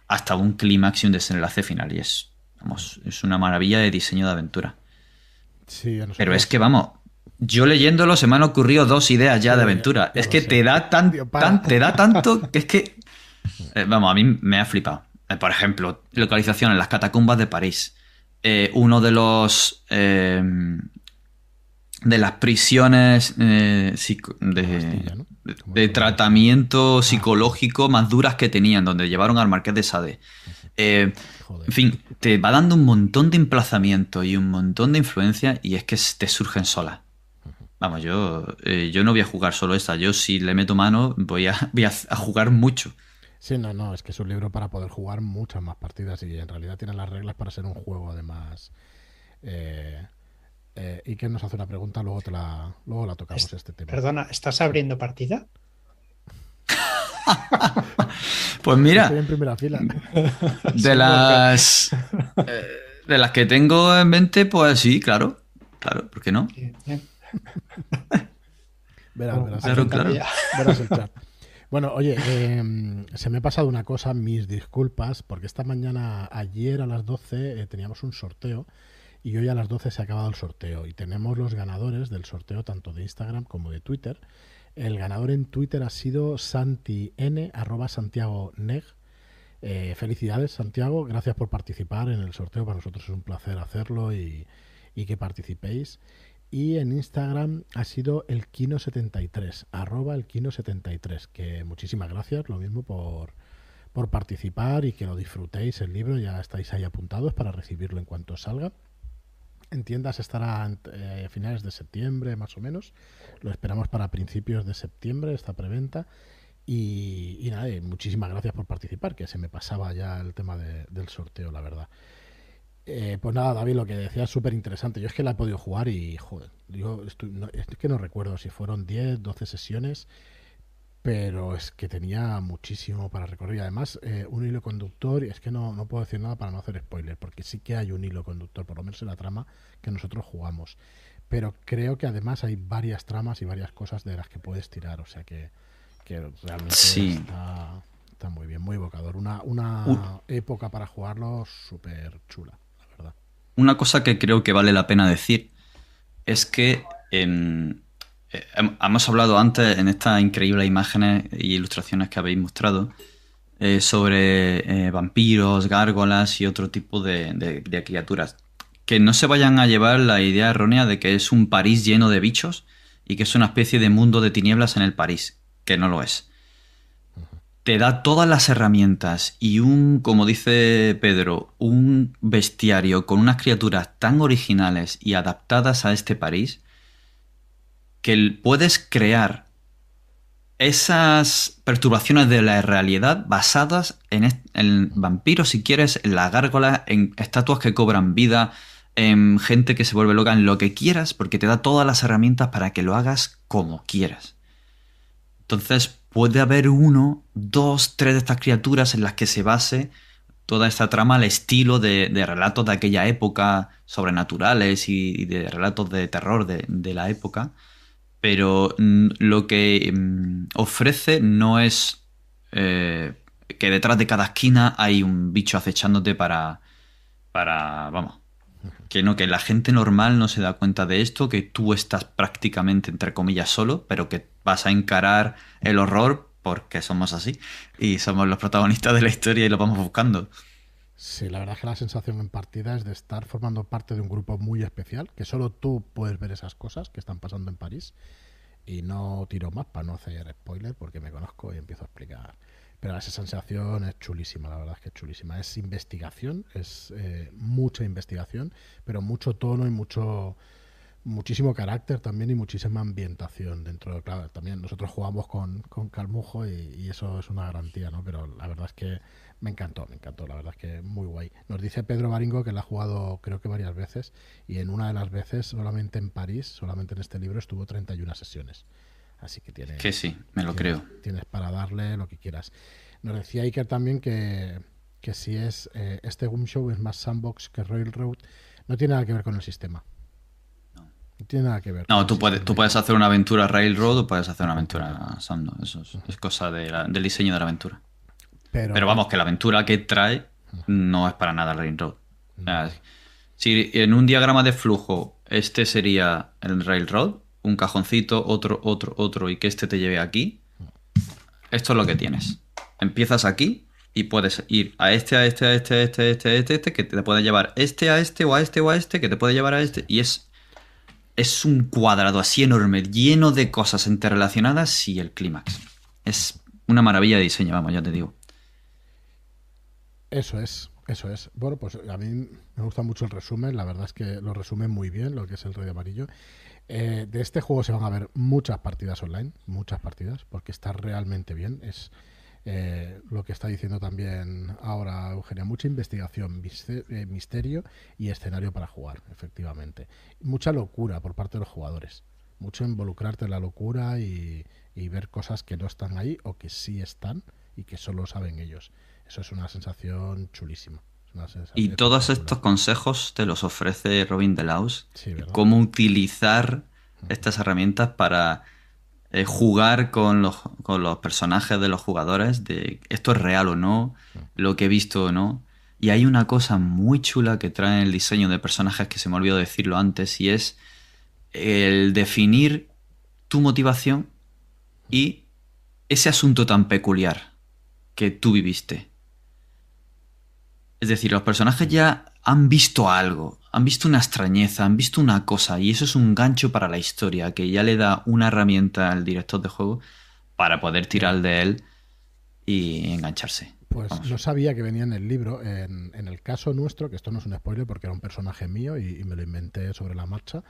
hasta un clímax y un desenlace final y es, vamos, es una maravilla de diseño de aventura. Pero es que vamos, yo leyéndolo se me han ocurrido dos ideas ya de aventura. es que te da, tan, te da tanto que es que eh, vamos, a mí me ha flipado. Eh, por ejemplo, localización en las catacumbas de París. Eh, uno de los. de las prisiones de, tratamiento psicológico más duras que tenían, donde llevaron al Marqués de Sade. En fin, te va dando un montón de emplazamiento y un montón de influencia y es que te surgen solas. Vamos, yo, yo no voy a jugar solo esta, yo si le meto mano voy a, voy a jugar mucho. Sí, no, no, es que es un libro para poder jugar muchas más partidas y en realidad tiene las reglas para ser un juego además. Eh, eh, y que nos hace una pregunta, luego, te la, luego la tocamos este tema. Perdona, ¿estás abriendo partida? pues mira, Estoy en primera fila. de las eh, de las que tengo en mente, pues sí, claro, claro, ¿por qué no? verás, verás, claro, claro. verás el chat. Bueno, oye, em, se me ha pasado una cosa, mis disculpas, porque esta mañana, ayer a las 12, eh, teníamos un sorteo y hoy a las 12 se ha acabado el sorteo y tenemos los ganadores del sorteo tanto de Instagram como de Twitter. El ganador en Twitter ha sido Santi N, arroba Santiago Neg. Eh, felicidades, Santiago. Gracias por participar en el sorteo. Para nosotros es un placer hacerlo y, y que participéis. Y en Instagram ha sido el Kino73, arroba el Kino73, que muchísimas gracias, lo mismo por, por participar y que lo disfrutéis el libro, ya estáis ahí apuntados para recibirlo en cuanto salga. En tiendas estará eh, a finales de septiembre más o menos, lo esperamos para principios de septiembre esta preventa. Y, nada, muchísimas gracias por participar, que se me pasaba ya el tema del sorteo, la verdad. Eh, pues nada, David, lo que decía es súper interesante. Yo es que la he podido jugar y, joder, yo es que no recuerdo si fueron 10, 12 sesiones, pero es que tenía muchísimo para recorrer. Y además, eh, un hilo conductor, y es que no, no puedo decir nada para no hacer spoiler, porque sí que hay un hilo conductor, por lo menos en la trama que nosotros jugamos. Pero creo que además hay varias tramas y varias cosas de las que puedes tirar, o sea que, realmente está, está, muy bien, muy evocador. Una, una época para jugarlo súper chula. Una cosa que creo que vale la pena decir es que eh, hemos hablado antes en estas increíbles imágenes e ilustraciones que habéis mostrado eh, sobre vampiros, gárgolas y otro tipo de, criaturas. Que no se vayan a llevar la idea errónea de que es un París lleno de bichos y que es una especie de mundo de tinieblas en el París, que no lo es. Te da todas las herramientas y un, como dice Pedro, un bestiario con unas criaturas tan originales y adaptadas a este París que puedes crear esas perturbaciones de la realidad basadas en, vampiros, si quieres, en la gárgola, en estatuas que cobran vida, en gente que se vuelve loca, en lo que quieras, porque te da todas las herramientas para que lo hagas como quieras. Entonces puede haber uno, dos, tres de estas criaturas en las que se base toda esta trama al estilo de, relatos de aquella época, sobrenaturales y, de relatos de terror de la época pero mm, lo que mm, ofrece no es eh, que detrás de cada esquina hay un bicho acechándote para, para, vamos, que no, que la gente normal no se da cuenta de esto, que tú estás prácticamente, entre comillas, solo, pero que vas a encarar el horror porque somos así y somos los protagonistas de la historia y lo vamos buscando. Sí, la verdad es que la sensación en partida es de estar formando parte de un grupo muy especial, que solo tú puedes ver esas cosas que están pasando en París. Y no tiro más para no hacer spoiler porque me conozco y empiezo a explicar. Pero esa sensación es chulísima, la verdad es que es chulísima. Es investigación, es eh, mucha investigación, pero mucho tono y mucho muchísimo carácter también y muchísima ambientación dentro de, claro, también nosotros jugamos con, con Calmujo y, eso es una garantía, ¿no? Pero la verdad es que me encantó, me encantó, la verdad es que muy guay. Nos dice Pedro Baringo que la ha jugado creo que varias veces y en una de las veces solamente en París, solamente en este libro estuvo 31 sesiones. Así que tiene Que sí, me lo creo. Tienes para darle lo que quieras. Nos decía Iker también que, que si es eh, este Gum Show es más sandbox que Railroad, no tiene nada que ver con el sistema no tiene nada que ver. No, tú puedes, tú puedes hacer una aventura Railroad o puedes hacer una aventura Sando. Eso es, cosa del diseño de la aventura. Pero, vamos, que la aventura que trae no es para nada Railroad. si en un diagrama de flujo este sería el Railroad, un cajoncito, otro, otro, otro, y que este te lleve aquí, esto es lo que tienes. Empiezas aquí y puedes ir a este, a este, a este, a este, a este, a este, este, que te puede llevar este a este o a este o a este, que te puede llevar a este, y es es un cuadrado así enorme, lleno de cosas interrelacionadas y el clímax. Es una maravilla de diseño, vamos, ya te digo. Eso es, eso es. Bueno, pues a mí me gusta mucho el resumen, la verdad es que lo resume muy bien lo que es el Rey Amarillo. Eh, de este juego se van a ver muchas partidas online, muchas partidas, porque está realmente bien. Es, eh, lo que está diciendo también ahora Eugenia, mucha investigación, eh, misterio y escenario para jugar, efectivamente. Mucha locura por parte de los jugadores, mucho involucrarte en la locura y, ver cosas que no están ahí o que sí están y que solo saben ellos. Eso es una sensación chulísima. y todos estos consejos te los ofrece Robin Delaus. cómo utilizar estas herramientas para eh, jugar con los, con los personajes de los jugadores, de esto es real o no, lo que he visto o no. Y hay una cosa muy chula que trae el diseño de personajes que se me olvidó decirlo antes, y es el definir tu motivación y ese asunto tan peculiar que tú viviste. Es decir, los personajes ya han visto algo, han visto una extrañeza, han visto una cosa, y eso es un gancho para la historia, que ya le da una herramienta al director de juego para poder tirar de él y engancharse. Pues no sabía que venía en el libro. En, el caso nuestro, que esto no es un spoiler porque era un personaje mío y, me lo inventé sobre la marcha,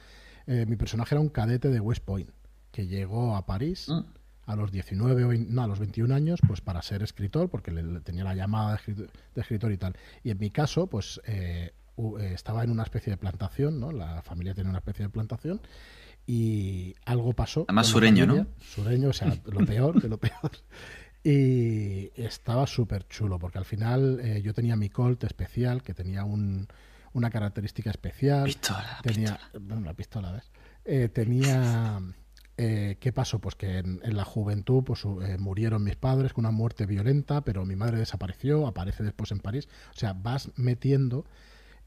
eh, mi personaje era un cadete de West Point que llegó a París. Mm. A los 19 o no, a los 21 años, pues para ser escritor, porque le, tenía la llamada de escritor, y tal. Y en mi caso, pues eh, eh, estaba en una especie de plantación, ¿no? La familia tiene una especie de plantación y algo pasó. Además sureño, ¿no? Sureño, o sea, lo peor de lo peor. Y estaba súper chulo, porque al final eh, yo tenía mi Colt especial, que tenía un, una característica especial. Pistola. Tenía, pistola. una pistola, ¿ves? Eh, tenía... ¿Qué pasó? Pues que en, en la juventud pues, murieron mis padres con una muerte violenta, pero mi madre desapareció, aparece después en París. O sea, vas metiendo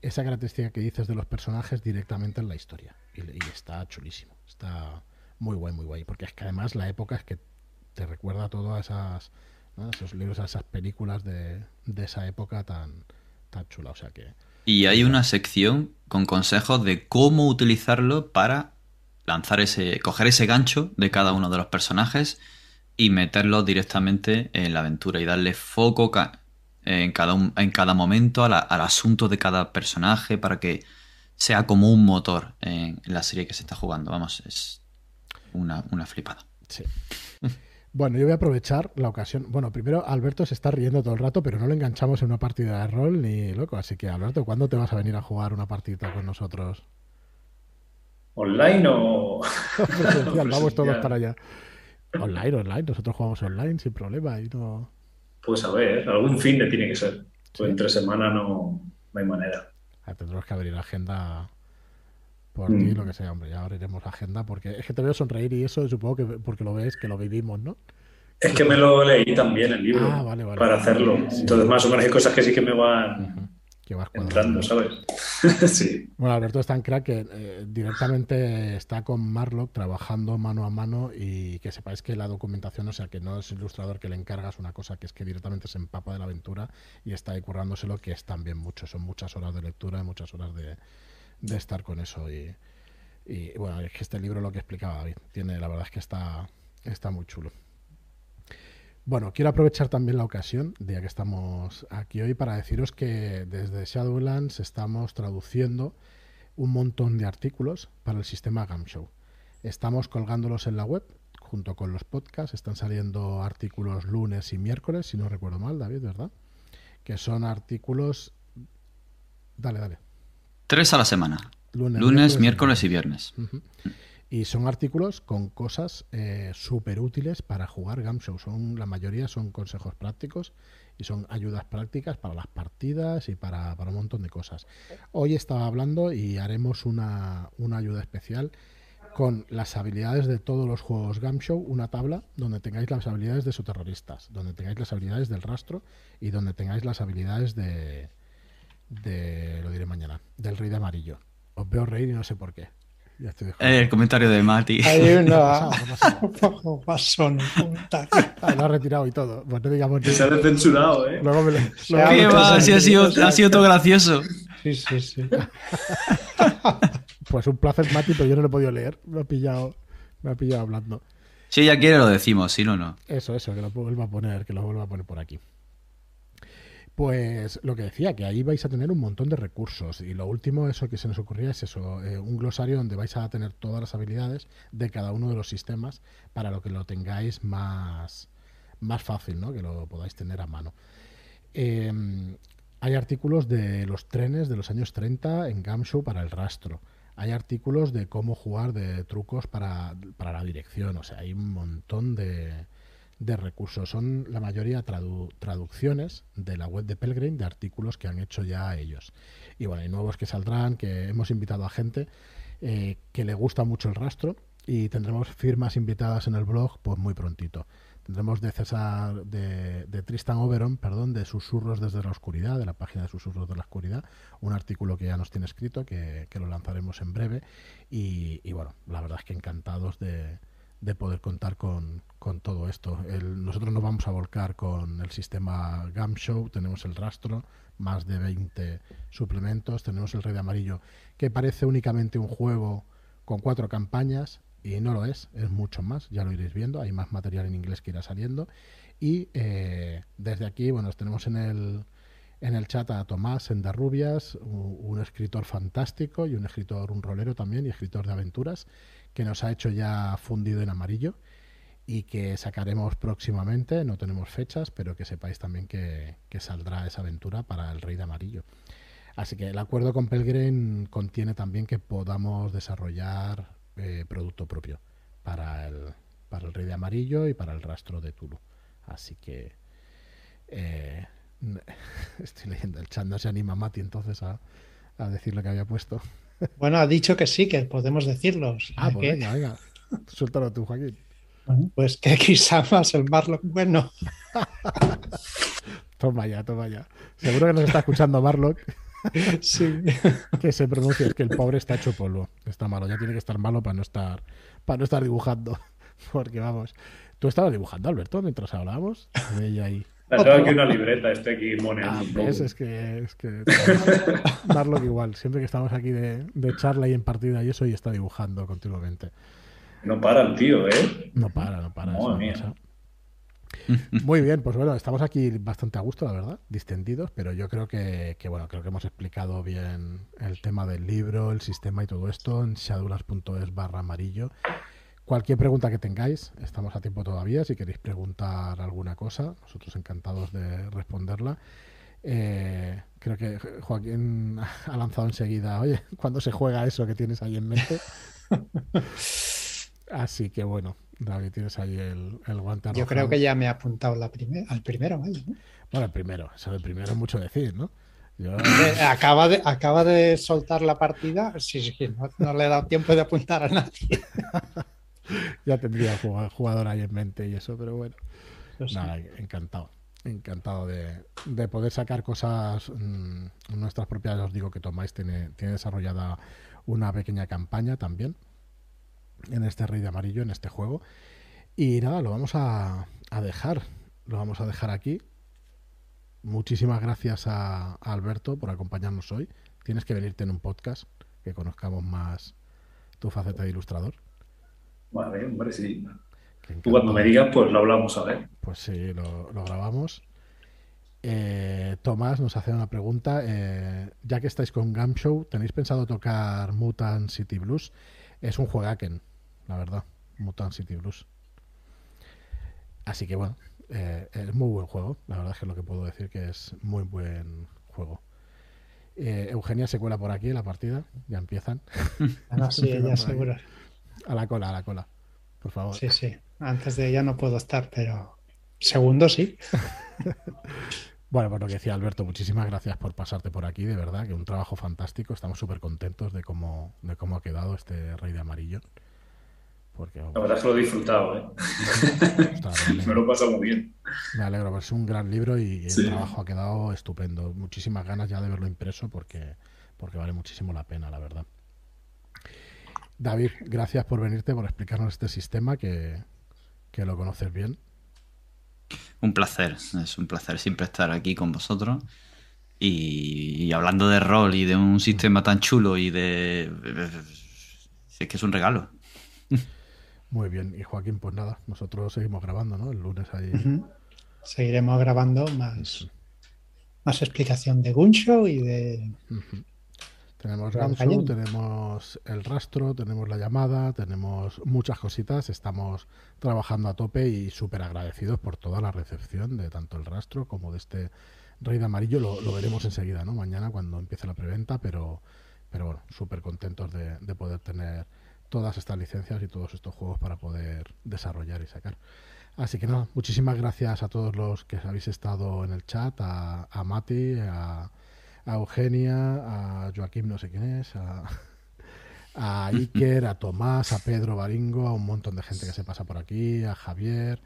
esa característica que dices de los personajes directamente en la historia. Y, está chulísimo. Está muy guay, muy guay. Porque es que además la época es que te recuerda todo a esas, esos libros, a esas películas de, de esa época tan, tan chula. O sea que. Y hay una sección con consejos de cómo utilizarlo para lanzar ese, coger ese gancho de cada uno de los personajes y meterlo directamente en la aventura y darle foco en cada, en cada momento al asunto de cada personaje para que sea como un motor en la serie que se está jugando. Vamos, es una, flipada. Sí. Bueno, yo voy a aprovechar la ocasión. Bueno, primero Alberto se está riendo todo el rato, pero no lo enganchamos en una partida de rol ni loco. Así que, Alberto, ¿cuándo te vas a venir a jugar una partida con nosotros? ¿Online o...? vamos todos para allá. Online, online. Nosotros jugamos online sin problema y no... Pues a ver, algún fin de tiene que ser. Pues entre semana no, hay manera. Ah, tendremos que abrir la agenda por ti, mm. lo que sea, hombre. Ya abriremos la agenda porque es que te veo sonreír y eso supongo que porque lo ves, que lo vivimos, ¿no? Es que me lo leí también el libro ah, para hacerlo. Entonces, más o menos hay cosas que sí que me van que vas entrando, ¿sabes? sí. Bueno, Alberto es tan crack que eh, directamente está con Marlock trabajando mano a mano y que sepáis que la documentación, o sea, que no es ilustrador que le encargas una cosa que es que directamente se empapa de la aventura y está ahí currándoselo, que es también mucho, son muchas horas de lectura, muchas horas de, estar con eso y, y, bueno, es que este libro lo que explicaba David, tiene, la verdad es que está, está muy chulo. Bueno, quiero aprovechar también la ocasión, de que estamos aquí hoy, para deciros que desde Shadowlands estamos traduciendo un montón de artículos para el sistema Gamshow. Estamos colgándolos en la web junto con los podcasts. Están saliendo artículos lunes y miércoles, si no recuerdo mal, David, ¿verdad? Que son artículos... Dale, dale. Tres a la semana. Lunes, miércoles, y viernes. Y son artículos con cosas eh, súper útiles para jugar Gamshow. Son, la mayoría son consejos prácticos y son ayudas prácticas para las partidas y para, un montón de cosas. Hoy estaba hablando y haremos una, una ayuda especial con las habilidades de todos los juegos Gamshow, una tabla donde tengáis las habilidades de terroristas, donde tengáis las habilidades del rastro y donde tengáis las habilidades de, de lo diré mañana, del rey de amarillo. Os veo reír y no sé por qué. El comentario de Mati. Hay una. ah, lo ha retirado y todo. Pues no digamos que se ha censurado, ¿eh? Luego me lo, ¿Qué va? Si ha sido, ha sido todo gracioso. Sí, sí, sí. pues un placer, Mati, pero yo no lo he podido leer. Me ha pillado, me ha pillado hablando. Si ella quiere, lo decimos, si no, no. Eso, eso, que lo vuelva a poner, que lo vuelva a poner por aquí. Pues lo que decía, que ahí vais a tener un montón de recursos. Y lo último, eso que se nos ocurría es eso, eh, un glosario donde vais a tener todas las habilidades de cada uno de los sistemas para lo que lo tengáis más, más fácil, ¿no? que lo podáis tener a mano. Em, hay artículos de los trenes de los años 30 en Gamshow para el rastro. Hay artículos de cómo jugar de trucos para, para la dirección. O sea, hay un montón de, de recursos. Son la mayoría traducciones de la web de Pelgrim de artículos que han hecho ya ellos. Y bueno, hay nuevos que saldrán, que hemos invitado a gente eh, que le gusta mucho el rastro y tendremos firmas invitadas en el blog pues muy prontito. Tendremos de César, de, Tristan Oberon, perdón, de Susurros desde la Oscuridad, de la página de Susurros de la Oscuridad, un artículo que ya nos tiene escrito, que, lo lanzaremos en breve. Y, y bueno, la verdad es que encantados de, de poder contar con, con todo esto. nosotros nos vamos a volcar con el sistema Gamshow, tenemos el rastro, más de 20 suplementos, tenemos el Rey de Amarillo, que parece únicamente un juego con cuatro campañas, y no lo es, es mucho más, ya lo iréis viendo, hay más material en inglés que irá saliendo. Y eh, desde aquí, bueno, tenemos en el, en el chat a Tomás Endarrubias, un, un escritor fantástico y un escritor, un rolero también, y escritor de aventuras, que nos ha hecho ya fundido en amarillo y que sacaremos próximamente, no tenemos fechas, pero que sepáis también que, saldrá esa aventura para el Rey de Amarillo. Así que el acuerdo con Pelgrim contiene también que podamos desarrollar eh, producto propio para el, para el Rey de Amarillo y para el rastro de Tulu. Así que eh, estoy leyendo el chat, no se anima Mati entonces a, a decir lo que había puesto. Bueno, ha dicho que sí, que podemos decirlo. Ah, pues venga, venga. Suéltalo tú, Joaquín. Pues que más el Marlock bueno. toma ya, toma ya. Seguro que nos está escuchando Marlock. sí. que se pronuncia, es que el pobre está hecho polvo. Está malo, ya tiene que estar malo para no estar, para no estar dibujando. Porque vamos, tú estabas dibujando, Alberto, mientras hablábamos. Ella ahí. Tengo aquí una libreta, estoy aquí moneando ah, Es que, es que darlo igual. Siempre que estamos aquí de, charla y en partida y eso, y está dibujando continuamente. No para el tío, ¿eh? No para, no para. Muy bien, pues bueno, estamos aquí bastante a gusto, la verdad, distendidos, pero yo creo que, bueno, creo que hemos explicado bien el tema del libro, el sistema y todo esto en shadowlands.es barra amarillo. Cualquier pregunta que tengáis, estamos a tiempo todavía. Si queréis preguntar alguna cosa, nosotros encantados de responderla. Eh, creo que Joaquín ha lanzado enseguida, oye, ¿cuándo se juega eso que tienes ahí en mente? Así que bueno, David, tienes ahí el, guante Yo creo que ya me ha apuntado la al primero, ¿vale? Bueno, el primero, eso del primero es mucho decir, ¿no? Acaba, de, acaba de soltar la partida, sí, sí, no, no le he dado tiempo de apuntar a nadie. ya tendría jugador ahí en mente y eso, pero bueno. Nada, encantado. Encantado de, poder sacar cosas mm, nuestras propias. Os digo que Tomás tiene, tiene desarrollada una pequeña campaña también en este Rey de Amarillo, en este juego. Y nada, lo vamos a, dejar. Lo vamos a dejar aquí. Muchísimas gracias a, a Alberto por acompañarnos hoy. Tienes que venirte en un podcast que conozcamos más tu faceta de ilustrador. Vale, hombre, sí. Tú cuando me digas, pues lo hablamos a ver. Pues sí, lo, grabamos. Eh, Tomás nos hace una pregunta. Eh, ya que estáis con Show, ¿tenéis pensado tocar Mutant City Blues? Es un juegaken, la verdad. Mutant City Blues. Así que bueno, eh, es muy buen juego. La verdad es que lo que puedo decir que es muy buen juego. Eugenia se cuela por aquí en la partida. Ya empiezan. Ah, sí, ya seguro. A la cola, a la cola. Por favor. Sí, sí. Antes de ella no puedo estar, pero segundo sí. bueno, pues lo que decía Alberto, muchísimas gracias por pasarte por aquí, de verdad, que un trabajo fantástico. Estamos súper contentos de cómo, de cómo ha quedado este Rey de Amarillo. Porque, la verdad es que lo he disfrutado, ¿eh? Me lo he pasado muy bien. Me alegro, pues es un gran libro y el trabajo ha quedado estupendo. Muchísimas ganas ya de verlo impreso porque, porque vale muchísimo la pena, la verdad. David, gracias por venirte, por explicarnos este sistema que, lo conoces bien. Un placer, es un placer siempre estar aquí con vosotros. Y, hablando de rol y de un sistema tan chulo y de... Es que es un regalo. Muy bien, y Joaquín, pues nada, nosotros seguimos grabando, ¿no? El lunes ahí. Seguiremos grabando más, más explicación de Gunshow y de... Tenemos Gamsu, tenemos el rastro, tenemos la llamada, tenemos muchas cositas. Estamos trabajando a tope y súper agradecidos por toda la recepción de tanto el rastro como de este Rey de Amarillo. Lo, veremos enseguida, ¿no? Mañana cuando empiece la preventa, pero, pero bueno, súper contentos de, poder tener todas estas licencias y todos estos juegos para poder desarrollar y sacar. Así que nada, muchísimas gracias a todos los que habéis estado en el chat, a, a Mati, a a Eugenia, a Joaquín no sé quién es, a, Iker, a Tomás, a Pedro Baringo, a un montón de gente que se pasa por aquí, a Javier,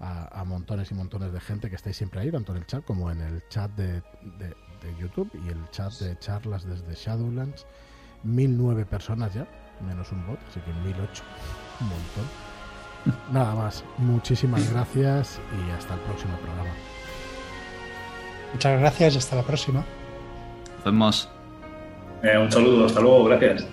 a, montones y montones de gente que estáis siempre ahí, tanto en el chat como en el chat de, YouTube y el chat de charlas desde Shadowlands. 1009 personas ya, menos un bot, así que 1008, un montón. Nada más, muchísimas gracias y hasta el próximo programa. Muchas gracias y hasta la próxima. Vemos. Eh, un saludo, hasta luego, gracias.